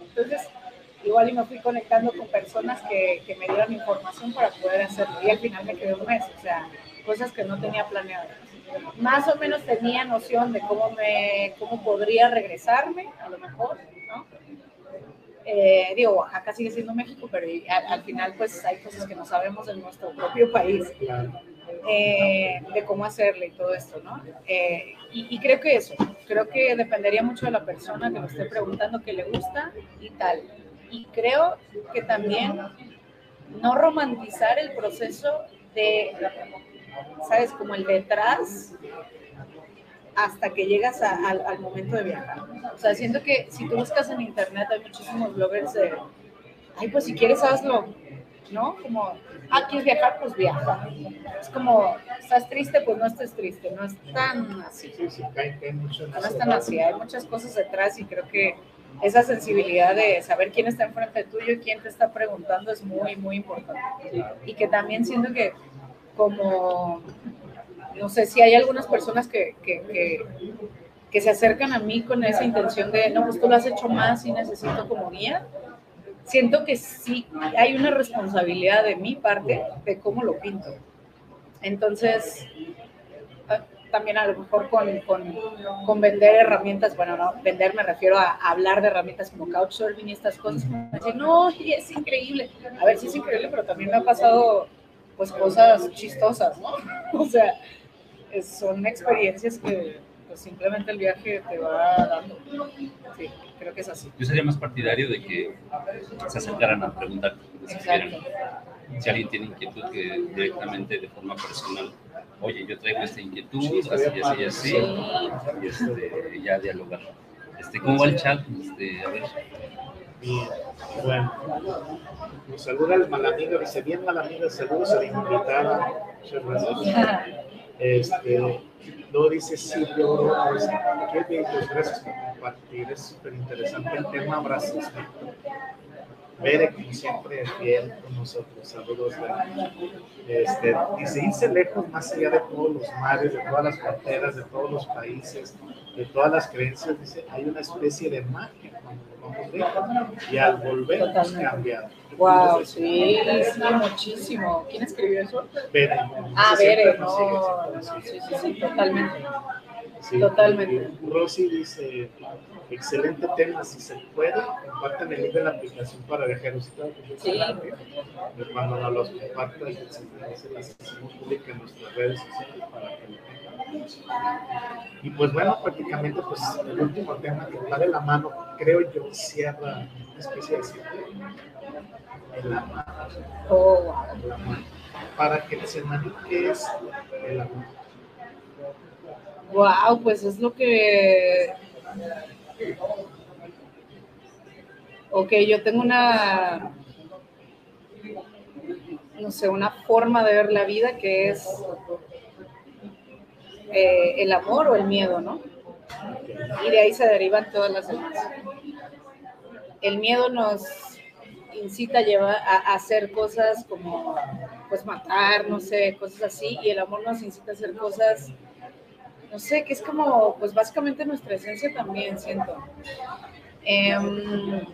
Entonces, igual y me fui conectando con personas que, que me dieron información para poder hacerlo y al final me quedé un mes, o sea, cosas que no tenía planeado. Más o menos tenía noción de cómo, me, cómo podría regresarme, a lo mejor, ¿no? Eh, digo, Oaxaca sigue siendo México, pero al, al, final pues hay cosas que no sabemos de nuestro propio país eh, de cómo hacerle y todo esto, ¿no? Eh, y, y, creo que eso, creo que dependería mucho de la persona que lo esté preguntando qué le gusta y tal. Y creo que también no romantizar el proceso de, ¿sabes? Como el detrás hasta que llegas a, al, al momento de viajar. O sea, siento que si tú buscas en internet hay muchísimos bloggers de, ay, pues si quieres hazlo, ¿no? Como, ah, ¿quieres viajar? Pues viaja. Es como, ¿estás triste? Pues no estés triste, no es tan así. Sí, sí, cae, cae mucho no es tan así, hay muchas cosas detrás y creo que esa sensibilidad de saber quién está enfrente tuyo y quién te está preguntando es muy, muy importante. Y que también siento que como, no sé, si hay algunas personas que, que, que, que se acercan a mí con esa intención de, no, pues tú lo has hecho más y necesito como guía, siento que sí hay una responsabilidad de mi parte de cómo lo pinto. Entonces, también a lo mejor con, con, con, vender herramientas, bueno, no, vender me refiero a, hablar de herramientas como Couchsurfing y estas cosas, decir, no, es increíble. A ver, sí es increíble, pero también me ha pasado pues cosas chistosas, ¿no? *laughs* O sea, son experiencias que pues simplemente el viaje te va dando. Sí, creo que es así. Yo sería más partidario de que se acercaran a preguntar si. Si alguien tiene inquietud, que directamente de forma personal, oye, yo traigo esta inquietud, así, así, así, Sí. y este, ya dialogar. Este, ¿Cómo va el chat? Este, a ver. Bien, bueno. Nos saluda el malamigo, dice bien malamigo, saludos a la invitada. Muchas gracias. *laughs* Este, luego dice Silvio Oroz, qué bien, pues gracias por compartir, es súper interesante el tema, abrazos. Bere, como siempre, fiel con nosotros, saludos. Este, dice, irse lejos más allá de todos los mares, de todas las fronteras, de todos los países, de todas las creencias, dice, hay una especie de magia cuando vamos lejos y al volver nos Totalmente. cambia. Wow, sí, sí, muchísimo. ¿Quién escribió eso? Bere, Ah, nos no, no, sí, sí, sí, totalmente. Sí, Totalmente. Rosy dice, excelente tema, si se puede, compartan el link de la aplicación para viajeros. Sí. cuando nos los compartan, se se las hacemos públicas en nuestras redes sociales para que lo tengan. Y pues bueno, prácticamente pues el último tema que va de la mano, creo yo, cierra una especie de ciclo. El amor, Oh, el amor. Para que se ¿qué es el amor? Wow, pues es lo que. Ok, yo tengo una. No sé, una forma de ver la vida que es eh, el amor o el miedo, ¿no? Y de ahí se derivan todas las demás. El miedo nos incita a, llevar, a, hacer cosas como, pues, matar, no sé, cosas así, y el amor nos incita a hacer cosas no sé, que es como, pues básicamente nuestra esencia también, siento. Em,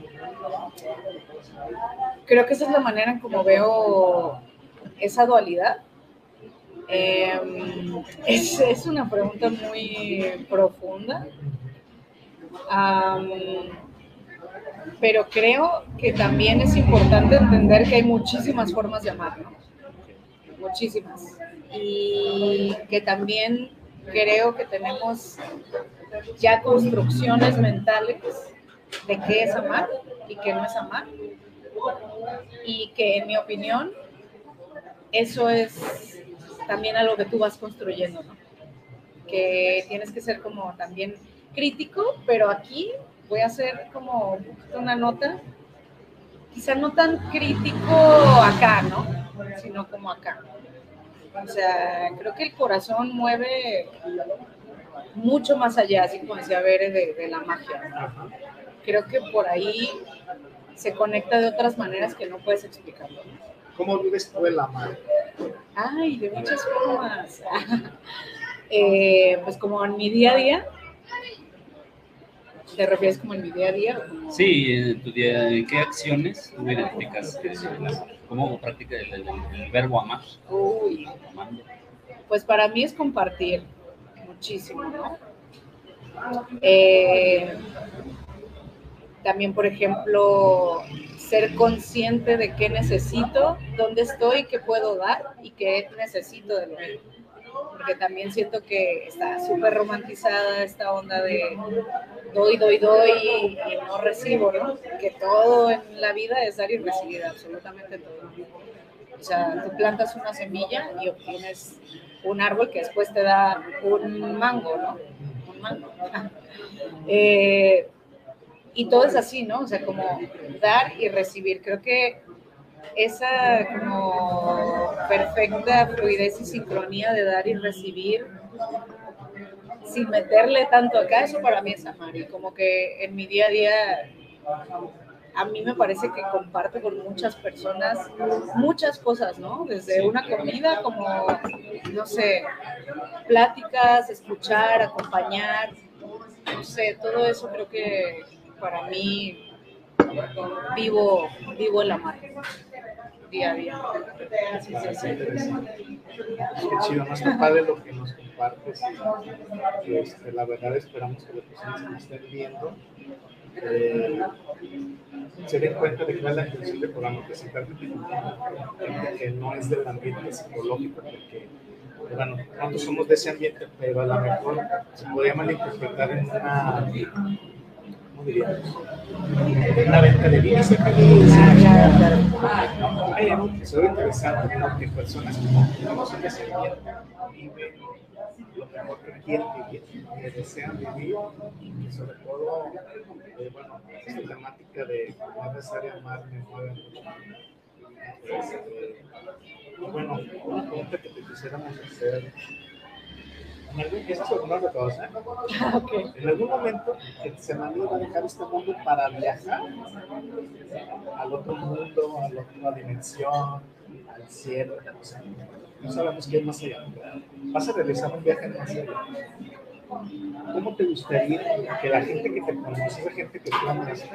creo que esa es la manera en como veo esa dualidad. Em, *laughs* es, es una pregunta muy profunda. Pero creo que también es importante entender que hay muchísimas formas de amar, ¿no? Muchísimas. Y que también creo que tenemos ya construcciones mentales de qué es amar y qué no es amar. Y que en mi opinión, eso es también algo que tú vas construyendo. Que tienes que ser como también crítico, pero aquí voy a hacer como una nota, quizá no tan crítico acá, ¿no? Sino como acá. O sea, creo que el corazón mueve mucho más allá, así como decía Bere, de, de la magia. Creo que por ahí se conecta de otras maneras que no puedes explicarlo. ¿Cómo vives tú el amor? Ay, de muchas formas. *laughs* Eh, pues como en mi día a día. ¿Te refieres como en mi día a día? como- Sí, en tu día, ¿en qué acciones tú identificas que cómo practica el, el- el verbo amar? Uy, Amando. pues para mí es compartir muchísimo, ¿no? Eh, también, por ejemplo, ser consciente de qué necesito, dónde estoy, qué puedo dar y qué necesito de lo mío. Porque también siento que está súper romantizada esta onda de doy, doy, doy y, y no recibo, ¿no? Que todo en la vida es dar y recibir, absolutamente todo. O sea, tú plantas una semilla y obtienes un árbol que después te da un mango, ¿no? Un mango. *laughs* Eh, y todo es así, ¿no? O sea, como dar y recibir. Creo que esa como perfecta fluidez y sincronía de dar y recibir sin meterle tanto acá, eso para mí es amar. Y como que en mi día a día a mí me parece que comparto con muchas personas muchas cosas, ¿no? Desde una comida como, no sé, pláticas, escuchar, acompañar, no sé, todo eso creo que para mí vivo, vivo el amar día a día. Sí, sí, sí. Qué chido, no está padre lo que nos compartes. Este, la verdad esperamos que las personas que estén viendo eh, se den cuenta de cuál es la intención del programa, presentarte que no es del ambiente psicológico, porque bueno, nosotros somos de ese ambiente, pero a lo mejor se podría malinterpretar en una, En una venta de bienes. Pero sería interesante porque personas que no ese ambiente viven lo mejor que quieren vivir, que desean vivir y sobre todo, eh, bueno, esta temática de no necesario amar me mueve mucho. Este, y bueno, una pregunta que te quisiéramos hacer. En algún, momento, Getsemani va a dejar este mundo para viajar al otro mundo, a la otra dimensión, al cielo. O sea, no sabemos qué es más allá. Vas a realizar un viaje más allá. ¿Cómo te gustaría que la gente que te conoce, esa gente que tú amaste,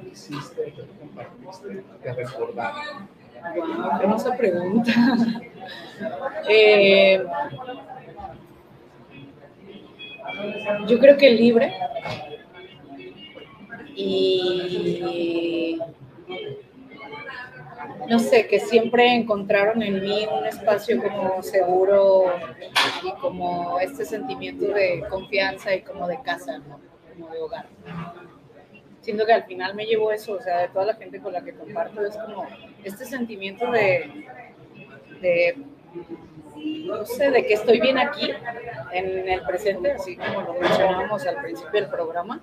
que hiciste, que tú compartiste, te recordara? Wow, hermosa pregunta. *laughs* Eh, yo creo que libre y no sé, que siempre encontraron en mí un espacio como seguro y como este sentimiento de confianza y como de casa, como de hogar. Siento que al final me llevo eso, o sea, de toda la gente con la que comparto, es como este sentimiento de no sé, de que estoy bien aquí, en el presente, así como lo mencionábamos al principio del programa.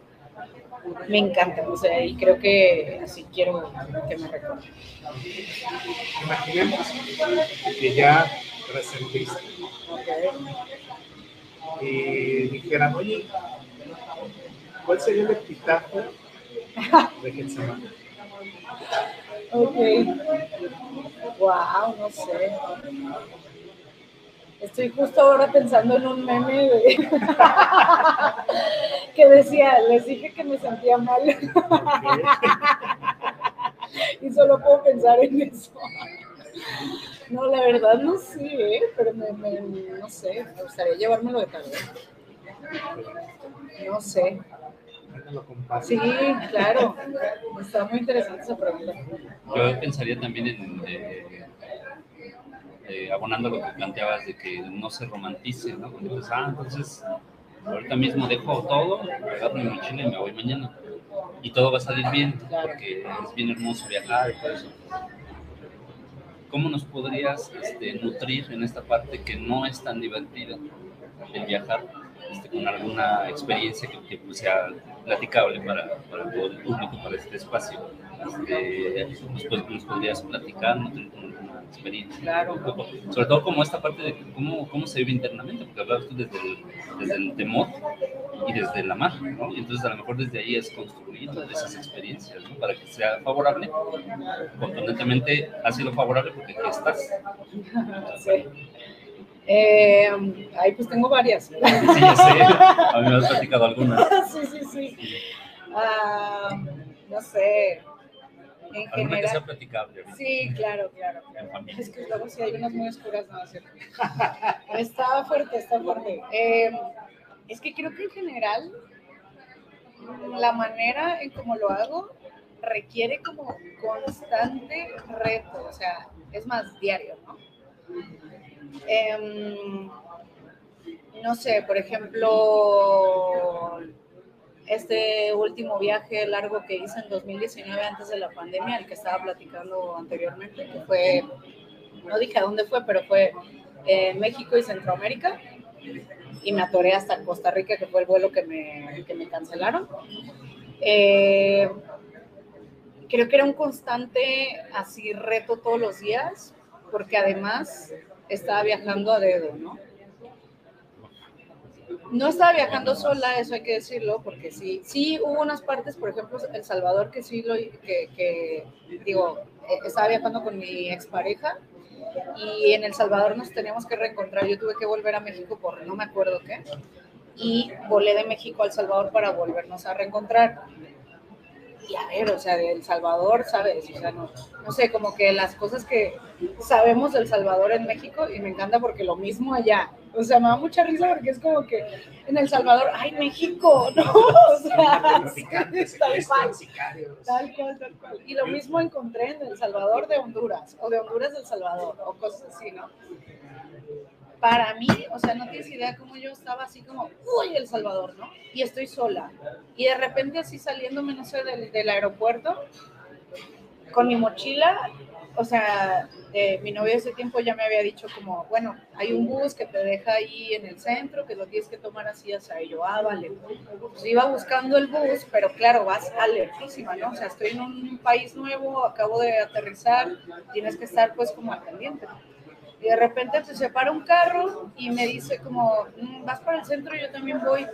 Me encanta, o sea, y creo que así quiero que me recuerden. Imaginemos que ya trascendiste y dijeran, oye, ¿cuál sería el epitafio de Getsemani? Ok. Wow, no sé. Estoy justo ahora pensando en un meme de... *laughs* que decía, les dije que me sentía mal *laughs* y solo puedo pensar en eso. No, la verdad no sé, ¿eh? pero me, me- no sé, me gustaría llevármelo de tarea. No sé. Sí, claro. Está muy interesante esa pregunta. Yo pensaría también en, eh, eh, abonando lo que planteabas de que no se romantice, ¿no? Porque dices, ah, entonces ahorita mismo dejo todo, agarro mi mochila y me voy mañana. Y todo va a salir bien, porque es bien hermoso viajar y todo eso. ¿Cómo nos podrías este, nutrir en esta parte que no es tan divertida el viajar este, con alguna experiencia que, que, pues, sea platicable para, para el público, para este espacio? Este, pod- nos podrías platicar, nutrir con experiencia. Claro. Sobre todo como esta parte de cómo, cómo se vive internamente, porque hablabas tú desde el, desde el temor y desde el amar, ¿no? Y entonces a lo mejor desde ahí es construir todas esas experiencias, ¿no? Para que sea favorable. Contundentemente ha sido favorable porque aquí estás. Sí. Eh, ahí pues tengo varias. *laughs* Sí, ya sé. A mí me has platicado algunas. *laughs* sí, sí, sí. Ah, no sé. En Alguna que sea general. platicable. Sí, claro, claro, claro. Es que luego sí hay unas muy oscuras, no, cierto. *laughs* Está fuerte, está fuerte. Eh, es que creo que en general la manera en cómo lo hago requiere como constante reto, o sea, es más diario, ¿no? Em, no sé, por ejemplo, este último viaje largo que hice en 2019 antes de la pandemia, el que estaba platicando anteriormente, que fue, no dije a dónde fue, pero fue México y Centroamérica, y me atoré hasta Costa Rica, que fue el vuelo que me, que me cancelaron. Eh, creo que era un constante así reto todos los días, porque además estaba viajando a dedo, ¿no? No estaba viajando sola, eso hay que decirlo, porque sí, sí hubo unas partes, por ejemplo, El Salvador, que sí lo, que, que digo, eh, estaba viajando con mi expareja y en El Salvador nos teníamos que reencontrar. Yo tuve que volver a México por no me acuerdo qué, y volé de México a El Salvador para volvernos a reencontrar. Y a ver, o sea, de El Salvador, ¿sabes? O sea, no, no sé, como que las cosas que sabemos del Salvador en México, y me encanta porque lo mismo allá. O sea, me da mucha risa porque es como que en El Salvador, ¡ay, México! *laughs* ¿No? O sea, tal cual. Tal cual, tal cual. Y lo mismo encontré en El Salvador de Honduras, o de Honduras de El Salvador, o cosas así, ¿no? Para mí, o sea, no tienes idea cómo yo estaba así como, uy, El Salvador, ¿no? Y estoy sola. Y de repente así saliéndome, no sé, del, aeropuerto, con mi mochila, o sea, mi novio ese tiempo ya me había dicho como, bueno, hay un bus que te deja ahí en el centro, que lo tienes que tomar así, o sea, y yo, ah, vale. Iba buscando el bus, pero claro, vas alertísima, ¿no? O sea, estoy en un país nuevo, acabo de aterrizar, tienes que estar pues como al. Y de repente pues, se para un carro y me dice como, "Mm, vas para el centro, yo también voy.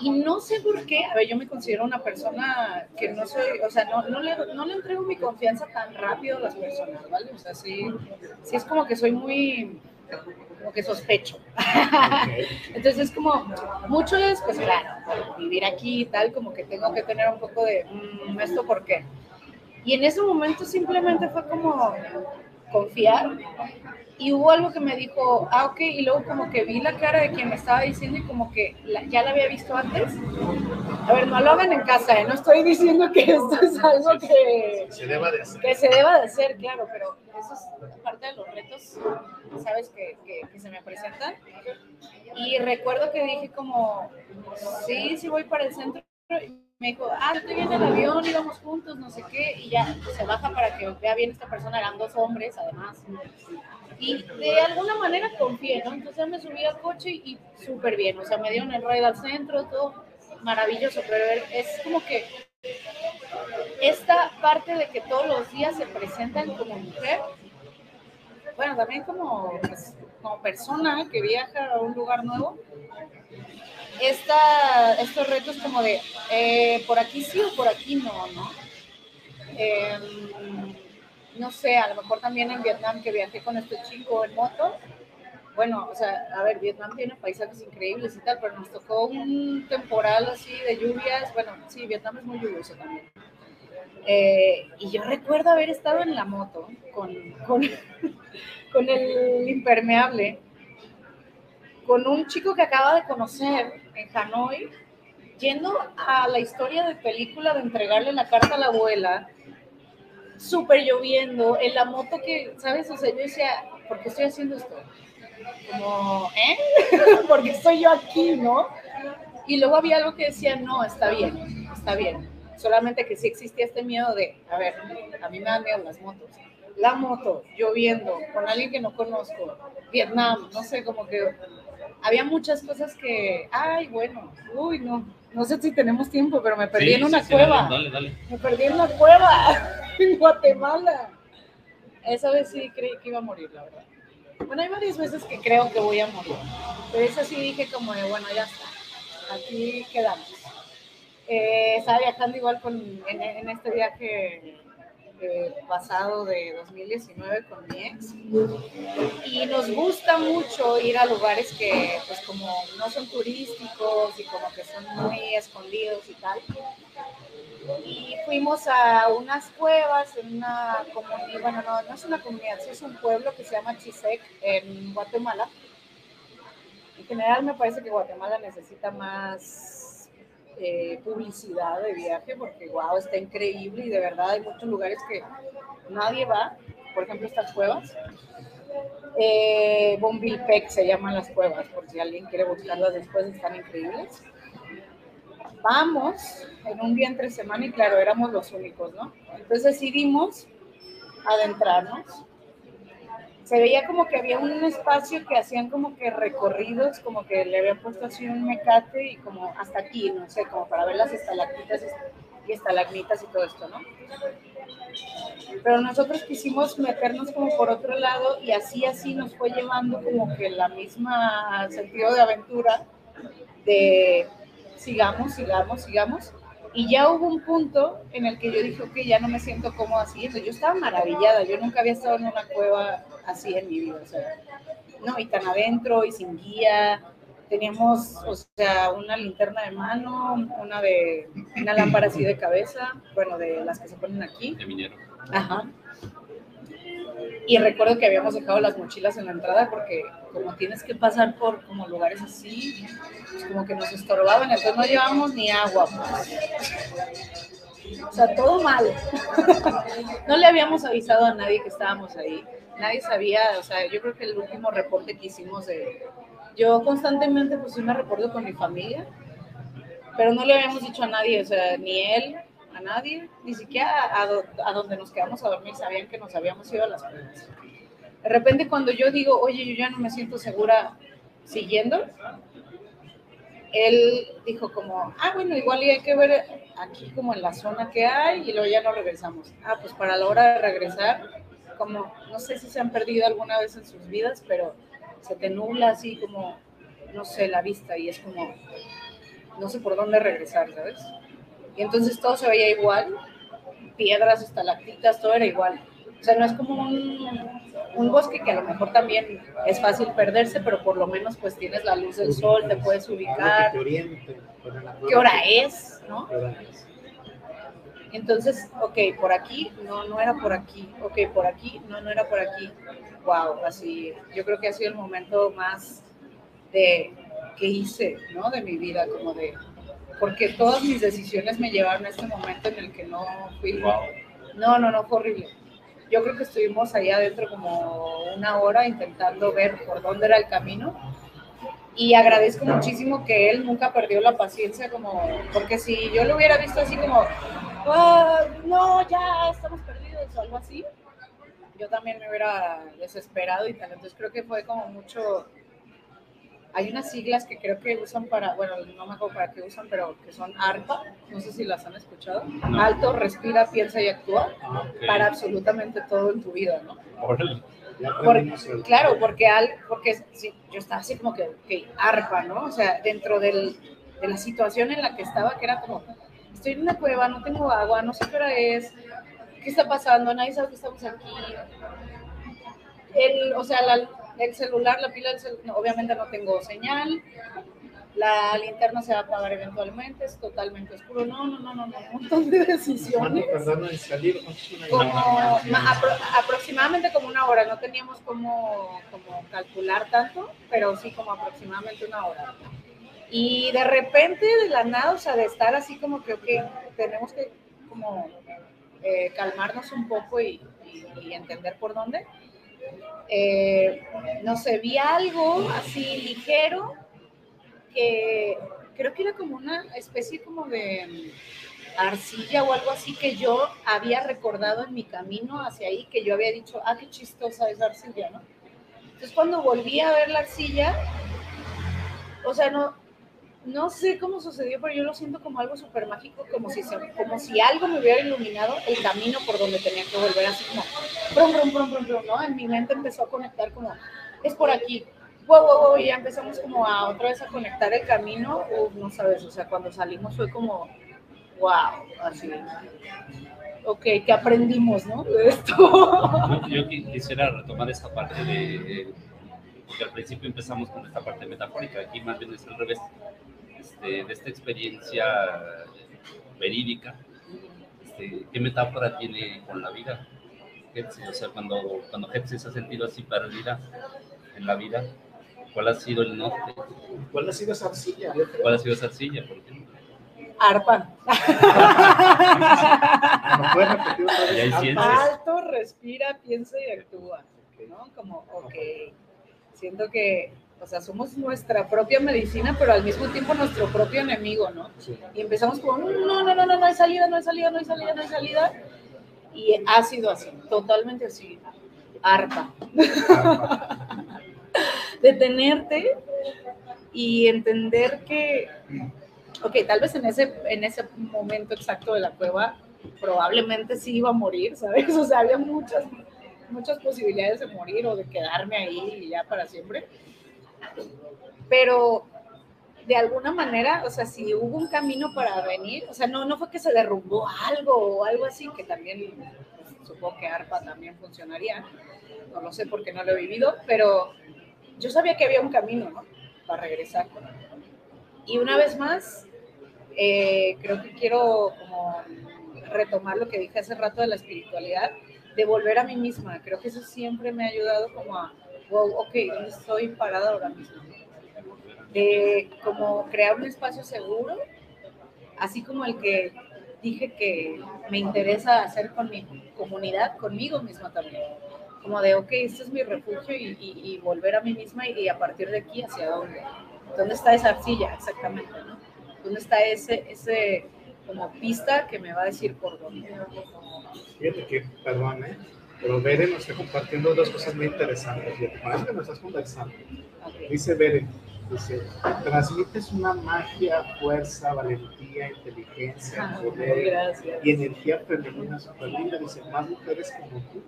Y no sé por qué, a ver, yo me considero una persona que no soy, o sea, no, no, le, no le entrego mi confianza tan rápido a las personas, ¿vale? O sea, sí, sí es como que soy muy, como que sospecho. *laughs* Entonces es como, mucho es, pues claro, vivir aquí y tal, como que tengo que tener un poco de, "Mm, ¿esto por qué? Y en ese momento simplemente fue como confiar y hubo algo que me dijo, ah, ok, y luego como que vi la cara de quien me estaba diciendo y como que la- ya la había visto antes. A ver, no lo hagan en casa, ¿eh? no estoy diciendo que esto es algo que, Se deba de hacer. que se deba de hacer, claro, pero eso es parte de los retos, ¿sabes? Que, que, que se me presentan. Y recuerdo que dije como, sí, sí voy para el centro. Me dijo, ah, estoy en el avión, íbamos juntos, no sé qué, y ya se baja para que vea bien esta persona, eran dos hombres además. Y de alguna manera confié, ¿no? Entonces me subí al coche y súper bien, o sea, me dieron el ride al centro, todo maravilloso, pero es como que esta parte de que todos los días se presentan como mujer, bueno, también como, pues, como persona que viaja a un lugar nuevo, esta, estos retos como de eh, por aquí sí o por aquí no, ¿no? Em, no sé, a lo mejor también en Vietnam que viajé con este chico en moto. Bueno, o sea, a ver, Vietnam tiene paisajes increíbles y tal, pero nos tocó un temporal así de lluvias. Bueno, sí, Vietnam es muy lluvioso también. Eh, y yo recuerdo haber estado en la moto con, con, *laughs* con el impermeable, con un chico que acaba de conocer en Hanoi, yendo a la historia de película de entregarle la carta a la abuela, súper lloviendo, en la moto que, ¿sabes? O sea, yo decía, ¿por qué estoy haciendo esto? Como, ¿eh? *laughs* Porque estoy yo aquí, ¿no? Y luego había algo que decía, no, está bien, está bien. Solamente que sí existía este miedo de, a ver, a mí me dan miedo las motos. La moto, lloviendo, con alguien que no conozco, Vietnam, no sé, como que había muchas cosas que, ay, bueno, uy, no, no sé si tenemos tiempo, pero me perdí Sí, en una sí, cueva. Dale, dale, dale. Me perdí en una cueva *laughs* en Guatemala. Esa vez sí creí que iba a morir, la verdad. Bueno, hay varias veces que creo que voy a morir. Pero esa sí dije como de, bueno, ya está. Aquí quedamos. Eh, estaba viajando igual con, en, en este viaje eh, pasado de 2019 con mi ex. Y nos gusta mucho ir a lugares que pues como no son turísticos y como que son muy escondidos y tal y fuimos a unas cuevas en una comunidad, bueno, no, no es una comunidad, sí es un pueblo que se llama Chisec en Guatemala. En general me parece que Guatemala necesita más eh, publicidad de viaje porque, wow, está increíble y de verdad hay muchos lugares que nadie va, por ejemplo estas cuevas. Eh, Bombilpec se llaman las cuevas, por si alguien quiere buscarlas después, están increíbles vamos en un día entre semana y claro, éramos los únicos, ¿no? Entonces decidimos adentrarnos. Se veía como que había un espacio que hacían como que recorridos, como que le habían puesto así un mecate y como hasta aquí, no sé, como para ver las estalactitas y estalagmitas y todo esto, ¿no? Pero nosotros quisimos meternos como por otro lado y así, así nos fue llevando como que la misma sentido de aventura de sigamos, sigamos, sigamos. Y ya hubo un punto en el que yo dije, ok, ya no me siento cómoda siguiendo. Yo estaba maravillada, yo nunca había estado en una cueva así en mi vida, o sea, no, y tan adentro y sin guía. Teníamos, o sea, una linterna de mano, una de, una lámpara así de cabeza, bueno, de las que se ponen aquí. De minero. Ajá. Y recuerdo que habíamos dejado las mochilas en la entrada porque como tienes que pasar por como lugares así, pues como que nos estorbaban, entonces no llevamos ni agua. pues. O sea, todo mal. *laughs* no le habíamos avisado a nadie que estábamos ahí. Nadie sabía, o sea, yo creo que el último reporte que hicimos de... Yo constantemente pues sí me reporto con mi familia, pero no le habíamos dicho a nadie, o sea, ni él, a nadie, ni siquiera a, a donde nos quedamos a dormir sabían que nos habíamos ido a las pruebas. De repente cuando yo digo, oye, yo ya no me siento segura siguiendo, él dijo como, ah, bueno, igual hay que ver aquí como en la zona que hay y luego ya no regresamos. Ah, pues para la hora de regresar, como, no sé si se han perdido alguna vez en sus vidas, pero se te nubla así como, no sé, la vista y es como, no sé por dónde regresar, ¿sabes? Y entonces todo se veía igual, piedras, estalactitas, todo era igual. O sea, no es como un, un, bosque que a lo mejor también es fácil perderse, pero por lo menos pues tienes la luz del sol, te puedes ubicar. ¿Qué hora es? ¿No? Entonces, ok, por aquí, no, no era por aquí. Ok, por aquí, no, no era por aquí. Wow, así, yo creo que ha sido el momento más de que hice, ¿no? De mi vida, como de, porque todas mis decisiones me llevaron a este momento en el que no fui. No, no, no, fue horrible yo creo que estuvimos ahí adentro como una hora intentando ver por dónde era el camino. Y agradezco muchísimo que él nunca perdió la paciencia, como, porque si yo lo hubiera visto así como, ah, no, ya estamos perdidos o algo así, yo también me hubiera desesperado y tal. Entonces creo que fue como mucho hay unas siglas que creo que usan para, bueno, no me acuerdo para qué usan, pero que son ARPA, no sé si las han escuchado. Alto, respira, piensa y actúa para absolutamente todo en tu vida, ¿no? claro, porque, al, porque sí, yo estaba así como que, que ARPA, ¿no? O sea, dentro del, de la situación en la que estaba, que era como, estoy en una cueva, no tengo agua, no sé qué hora es, qué está pasando, nadie sabe que estamos aquí. El, o sea, la, el celular, la pila del celular, obviamente no tengo señal, la linterna se va a apagar eventualmente, es totalmente oscuro. No, no, no, no, no, un montón de decisiones. Como, aproximadamente como una hora, no teníamos como, como calcular tanto, pero sí como aproximadamente una hora. Y de repente, de la nada, o sea, de estar así como que, ok, tenemos que como eh, calmarnos un poco y, y entender por dónde eh, no sé, vi algo así ligero que creo que era como una especie como de mm, arcilla o algo así que yo había recordado en mi camino hacia ahí, que yo había dicho, ah, qué chistosa es arcilla, ¿no? Entonces cuando volví a ver la arcilla, o sea, no, no sé cómo sucedió, pero yo lo siento como algo súper mágico, como si, como si algo me hubiera iluminado el camino por donde tenía que volver, así como, brum, brum, brum, brum, ¿no? En mi mente empezó a conectar como, es por aquí, wow, wow, wow, y ya empezamos como a otra vez a conectar el camino, Uf, no sabes, o sea, cuando salimos fue como, wow, así. Ok, ¿qué aprendimos, no? De esto. Yo, quisiera retomar esta parte de, porque al principio empezamos con esta parte metafórica, aquí más bien es al revés de, esta experiencia verídica, este, ¿qué metáfora tiene con la vida? O sea, cuando, cuando se ha sentido así perdida en la vida, ¿cuál ha sido el norte? ¿Cuál ha sido esa arcilla? ¿Cuál ha sido esa arcilla, por ejemplo? Arpa. ¿No Alto, respira, piensa y actúa. ¿no? Como, ok, siento que o sea, somos nuestra propia medicina, pero al mismo tiempo nuestro propio enemigo, ¿no? Y empezamos como, no, no, no, no, no hay salida, no hay salida, no hay salida, no hay salida. Y ha sido así, totalmente así, harta. *laughs* Detenerte y entender que, ok, tal vez en ese, en ese momento exacto de la cueva, probablemente sí iba a morir, ¿sabes? *laughs* O sea, había muchas, muchas posibilidades de morir o de quedarme ahí ya para siempre pero de alguna manera, o sea, si hubo un camino para venir, o sea, no, no fue que se derrumbó algo o algo así, que también supongo que ARPA también funcionaría, no lo sé porque no lo he vivido, pero yo sabía que había un camino, ¿no? Para regresar. Y una vez más, eh, creo que quiero como retomar lo que dije hace rato de la espiritualidad, de volver a mí misma. Creo que eso siempre me ha ayudado como a wow, ok, ¿dónde estoy parada ahora mismo? De como crear un espacio seguro, así como el que dije que me interesa hacer con mi comunidad, conmigo misma también. como de, ok, este es mi refugio y, y- y volver a mí misma y, y a partir de aquí hacia dónde. ¿Dónde está esa arcilla exactamente? ¿no? ¿Dónde está ese, ese como pista que me va a decir por dónde? Fíjate que, perdón, ¿eh? Pero Bere nos está compartiendo dos cosas muy interesantes. Parece que nos estás conversando. Dice Bere, dice, transmites una magia, fuerza, valentía, inteligencia, Ah, poder Gracias. y energía femenina súper linda. Dice, más mujeres como tú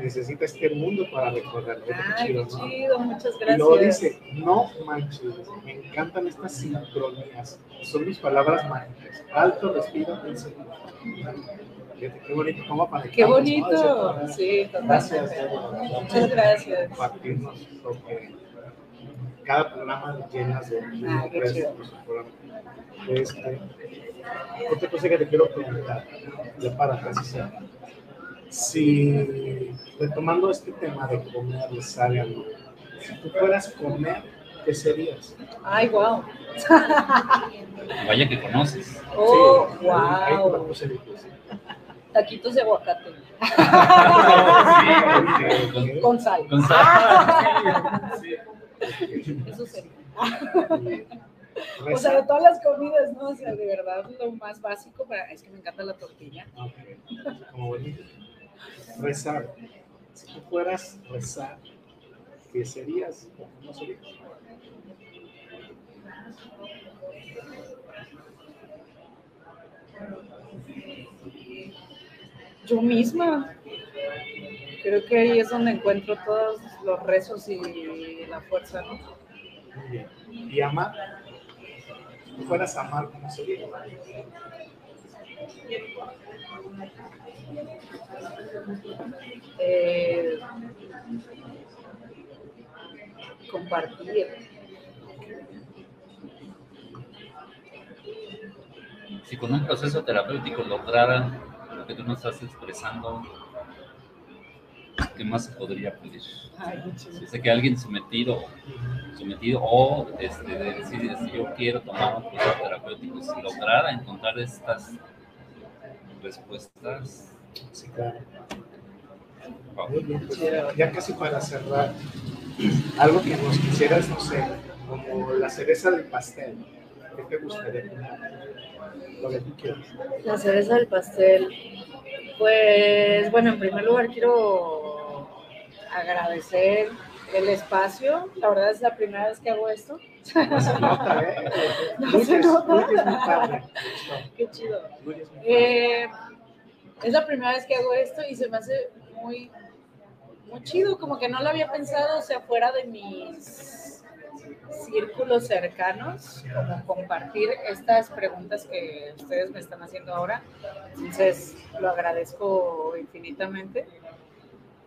necesita este mundo para recorrerlo. Qué Ay, chido, ¿no? chido, muchas Y luego gracias. dice, no manches, me encantan estas sincronías, son mis palabras mágicas. Alto, respiro, pienso. Fíjate qué bonito, cómo conectamos, Qué ¿no? Bonito, manera. sí, Gracias. Muchas gracias. Compartirnos porque cada programa llenas de Ah, qué chido. Este, otra cosa que te quiero preguntar, ya para casi. Si, retomando este tema de comer, de sabe algo, si tú fueras comer, ¿qué serías? Ay, wow. Vaya que conoces. Oh, Sí, ahí wow. Taquitos de aguacate. Sí, *laughs* con- Con sal. Eso sería. O sea, de todas las comidas, ¿no? O sea, de verdad, lo más básico para. Es que me encanta la tortilla. Ok, como bonito. Rezar. Si tú fueras rezar, ¿qué serías? ¿Cómo serías? Yo misma. Creo que ahí es donde encuentro todos los rezos y la fuerza, ¿no? Muy bien. ¿Y amar? Si tú fueras a amar, ¿cómo sería? Eh, compartir. Si con un proceso terapéutico lograra lo que tú nos estás expresando, ¿qué más se podría pedir? Si sé que alguien sometido, sometido o este, de decir, si yo quiero tomar un proceso terapéutico, si lograra encontrar estas respuestas, Sí, claro. wow. Muy bien, pues, ya casi para cerrar, algo que nos quisieras, no sé, como la cereza del pastel, ¿qué te gustaría? Lo que tú quieras. La cereza del pastel. Pues bueno, en primer lugar quiero agradecer el espacio. La verdad es la primera vez que hago esto. No se nota, ¿eh? *laughs* No Luis se es- nota. Luis es muy padre. Me gustó. Qué chido. Luis es muy padre. Eh, es la primera vez que hago esto y se me hace muy, muy chido, como que no lo había pensado, o sea, fuera de mis círculos cercanos, como compartir estas preguntas que ustedes me están haciendo ahora. Entonces, lo agradezco infinitamente.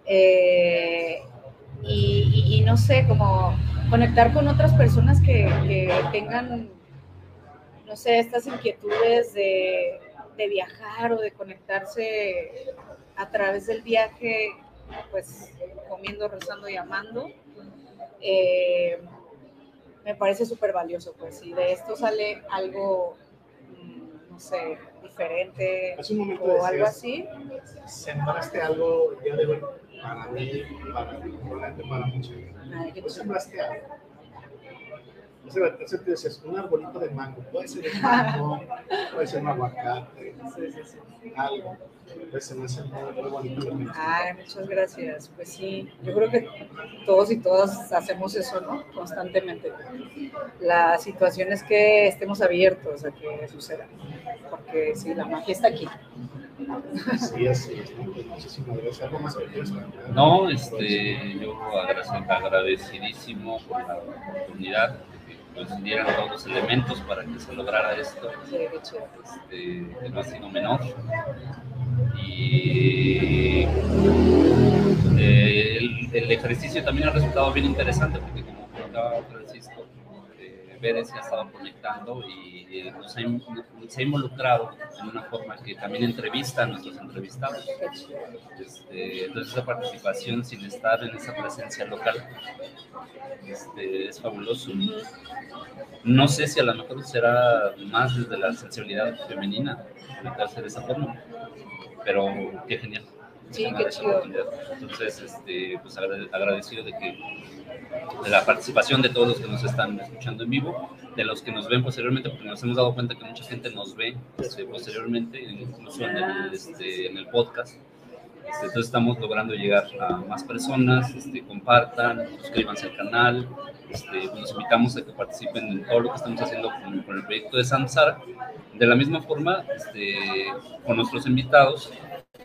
Eh, y, no sé, como conectar con otras personas que, que tengan, no sé, estas inquietudes de, de viajar o de conectarse a través del viaje, pues comiendo, rezando y amando. Eh, me parece súper valioso, pues, y de esto sale algo, mm, no sé, diferente Hace un momento o algo así. sembraste algo el día de hoy para mí, para probablemente para mucha gente. Ay, qué sembraste algo. Te decías, un arbolito de mango, puede ser un mango, puede ser un aguacate, algo. Se me hace muy, muy bonito Ay, muchas gracias. Pues sí, yo creo que todos y todas hacemos eso, ¿no? Constantemente. La situación es que estemos abiertos a que suceda, porque sí, la magia está aquí. Sí, así es. ¿no? Pues muchísimas gracias. ¿Algo más que quieras comentar? No, este, yo agradec- agradecidísimo por la oportunidad coincidieran todos los elementos para que se lograra esto, este, que no ha sido menor. Y eh, el, el ejercicio también ha resultado bien interesante porque como comentaba Francisco, eh, Vélez se ha estado conectando y eh, nos ha, se ha involucrado en una forma que también entrevista a nuestros entrevistados. Este, entonces esa participación sin estar en esa presencia local este, es fabuloso. No sé si a lo mejor será más desde la sensibilidad femenina de esa forma, pero qué genial. Sí, qué chido. Entonces, este, pues agrade- agradecido de que de la participación de todos los que nos están escuchando en vivo, de los que nos ven posteriormente, porque nos hemos dado cuenta que mucha gente nos ve este, posteriormente, incluso en el, este, en el podcast. Este, entonces estamos logrando llegar a más personas, este, compartan, suscríbanse al canal, este, los invitamos a que participen en todo lo que estamos haciendo con, con el proyecto de Samsara. De la misma forma, este, con nuestros invitados,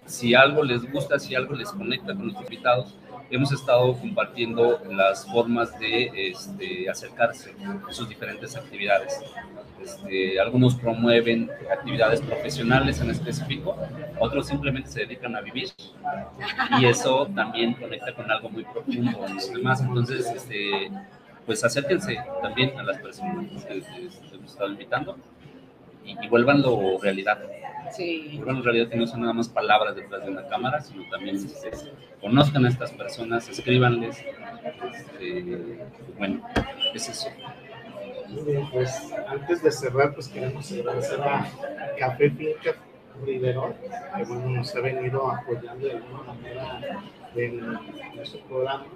si algo les gusta, si algo les conecta con nuestros invitados, hemos estado compartiendo las formas de este, acercarse a sus diferentes actividades. Este, algunos promueven actividades profesionales en específico, otros simplemente se dedican a vivir y eso también conecta con algo muy profundo en los demás. Entonces, este, pues acérquense también a las personas que hemos estado invitando y, y vuélvanlo realidad. Sí. Vuelvan realidad no son nada más palabras detrás de una cámara, sino también conozcan a estas personas, escríbanles. Este, bueno, es eso. Muy bien, pues antes de cerrar, pues queremos agradecer a Café Finca Rivero, que bueno, nos ha venido apoyando de alguna manera en nuestro programa.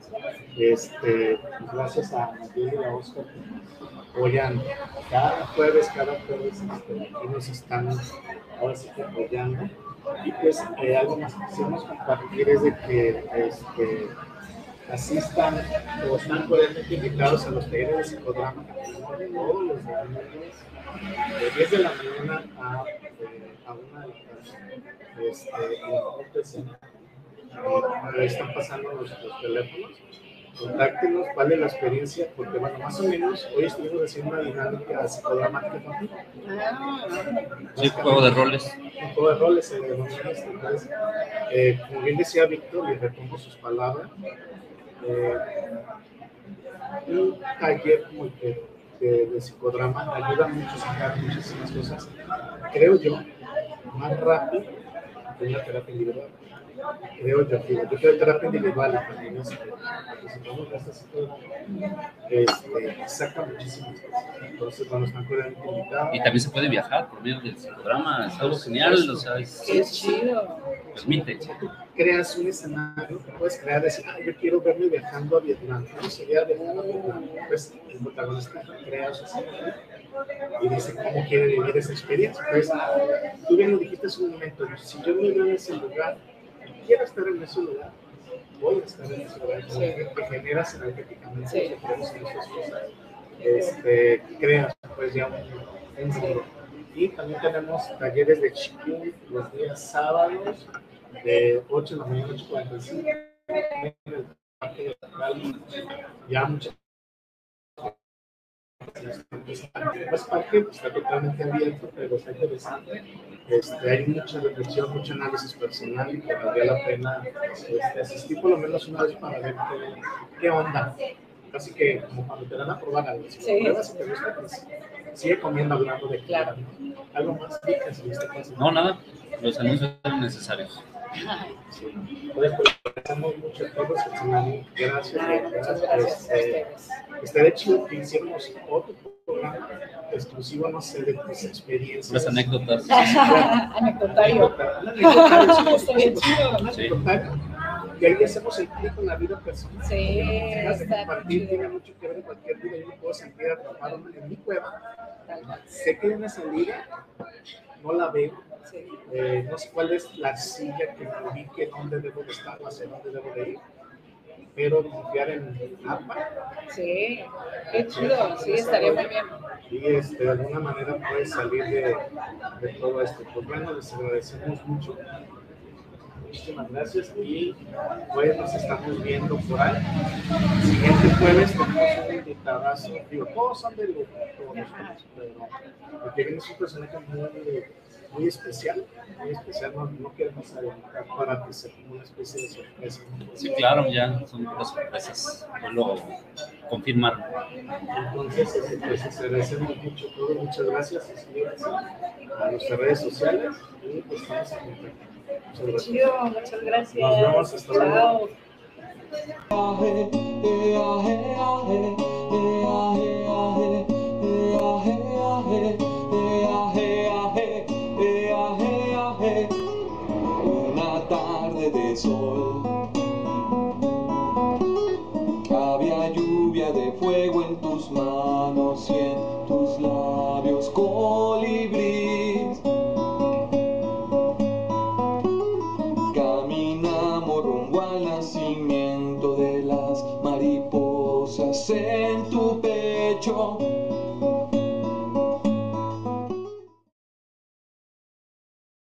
Este, gracias a Miguel y a Oscar que apoyan cada jueves, cada jueves este, aquí nos están ahora sí que apoyando. Y pues eh, algo más que quisiéramos compartir es de que este, asistan o están cordialmente invitados a los talleres de psicodrama que todos los domingos de 10 de la mañana a, eh, a 1 de la tarde. Este, en Cena. Eh, ahí están pasando nuestros teléfonos. Contáctenos, vale la experiencia, porque bueno, más o menos hoy estuvimos haciendo una dinámica psicodramática. Ah, Sí, juego de roles. Un juego de roles en el momento. Entonces, eh, como bien decía Víctor, y retomo sus palabras, eh, un taller el que- de, de psicodrama ayuda mucho a sacar muchísimas cosas, creo yo, más rápido que una terapia individual. Creo yo, digo, yo creo terapia individual de esta psicodrama, este, saca muchísimas cosas. Entonces, bueno, están cordialmente invitados. Y también se puede viajar por medio del psicodrama, es algo genial, o sea, es- qué chido. permite. creas un escenario que puedes crear, decir, ah, yo quiero verme viajando a Vietnam, ¿cómo sería viajar a Vietnam? Pues el protagonista crea su escenario y dice cómo quiere vivir esa experiencia. Pues tú bien lo dijiste hace un momento, si yo me veo en ese lugar, quiero estar en ese lugar, voy a estar en ese lugar, te generas energéticamente, Sí. cosas, este, creas pues ya un, un mundo. Y también tenemos talleres de Chikung los días sábados de 8 de la mañana a 8.45 en el parque de Cali. Ya muchas pues parque está totalmente abierto, pero está interesante. Este, hay mucha reflexión, mucho análisis personal y que valdría la pena este, asistir por lo menos una vez para ver qué, qué onda. Así que como cuando te dan a probar algo, si Sí. pruebas y te gusta, pues sigue comiendo hablando de Claro. ¿no? Algo más ricas en este caso. No, nada, los anuncios son necesarios. Pues, pues, agradecemos mucho a todos. Fernando. Gracias. Ay, muchas gracias a Este, ustedes. Estaría chido que hiciéramos otro programa exclusivo, no sé, de tus experiencias. Las anécdotas. Anecdotario. Y ahí hacemos el clic con la vida personal. Sí, de compartir, tiene mucho que ver en cualquier vida. Yo me puedo sentir atrapado en mi cueva. Sé que hay una salida, no la veo. Sí. eh, no sé cuál es la silla que me ubique, dónde debo de estar, hacia dónde debo de ir. Pero confiar en el mapa Sí, qué chido, sí, estaría muy bien. y este, de alguna manera puedes salir de, de todo esto. Pues bueno, les agradecemos mucho. Muchísimas gracias y pues nos estamos viendo por ahí. Siguiente jueves tenemos un invitadazo. Digo, todos son de lujo, todos pero porque viene es un personaje muy, muy especial, muy especial. No, no queremos adelantar para que sea como una especie de sorpresa. Sí, claro, ya son puras sorpresas. No lo confirmaron. Entonces, este, pues agradecemos mucho todo, muchas gracias, a nuestras redes sociales y pues estamos en contacto. Muchas gracias. Chido, muchas gracias. Nos vemos, hasta luego. Chao. Una tarde tarde de sol. Había lluvia de fuego en tus manos y en tus labios colibrí. En tu pecho.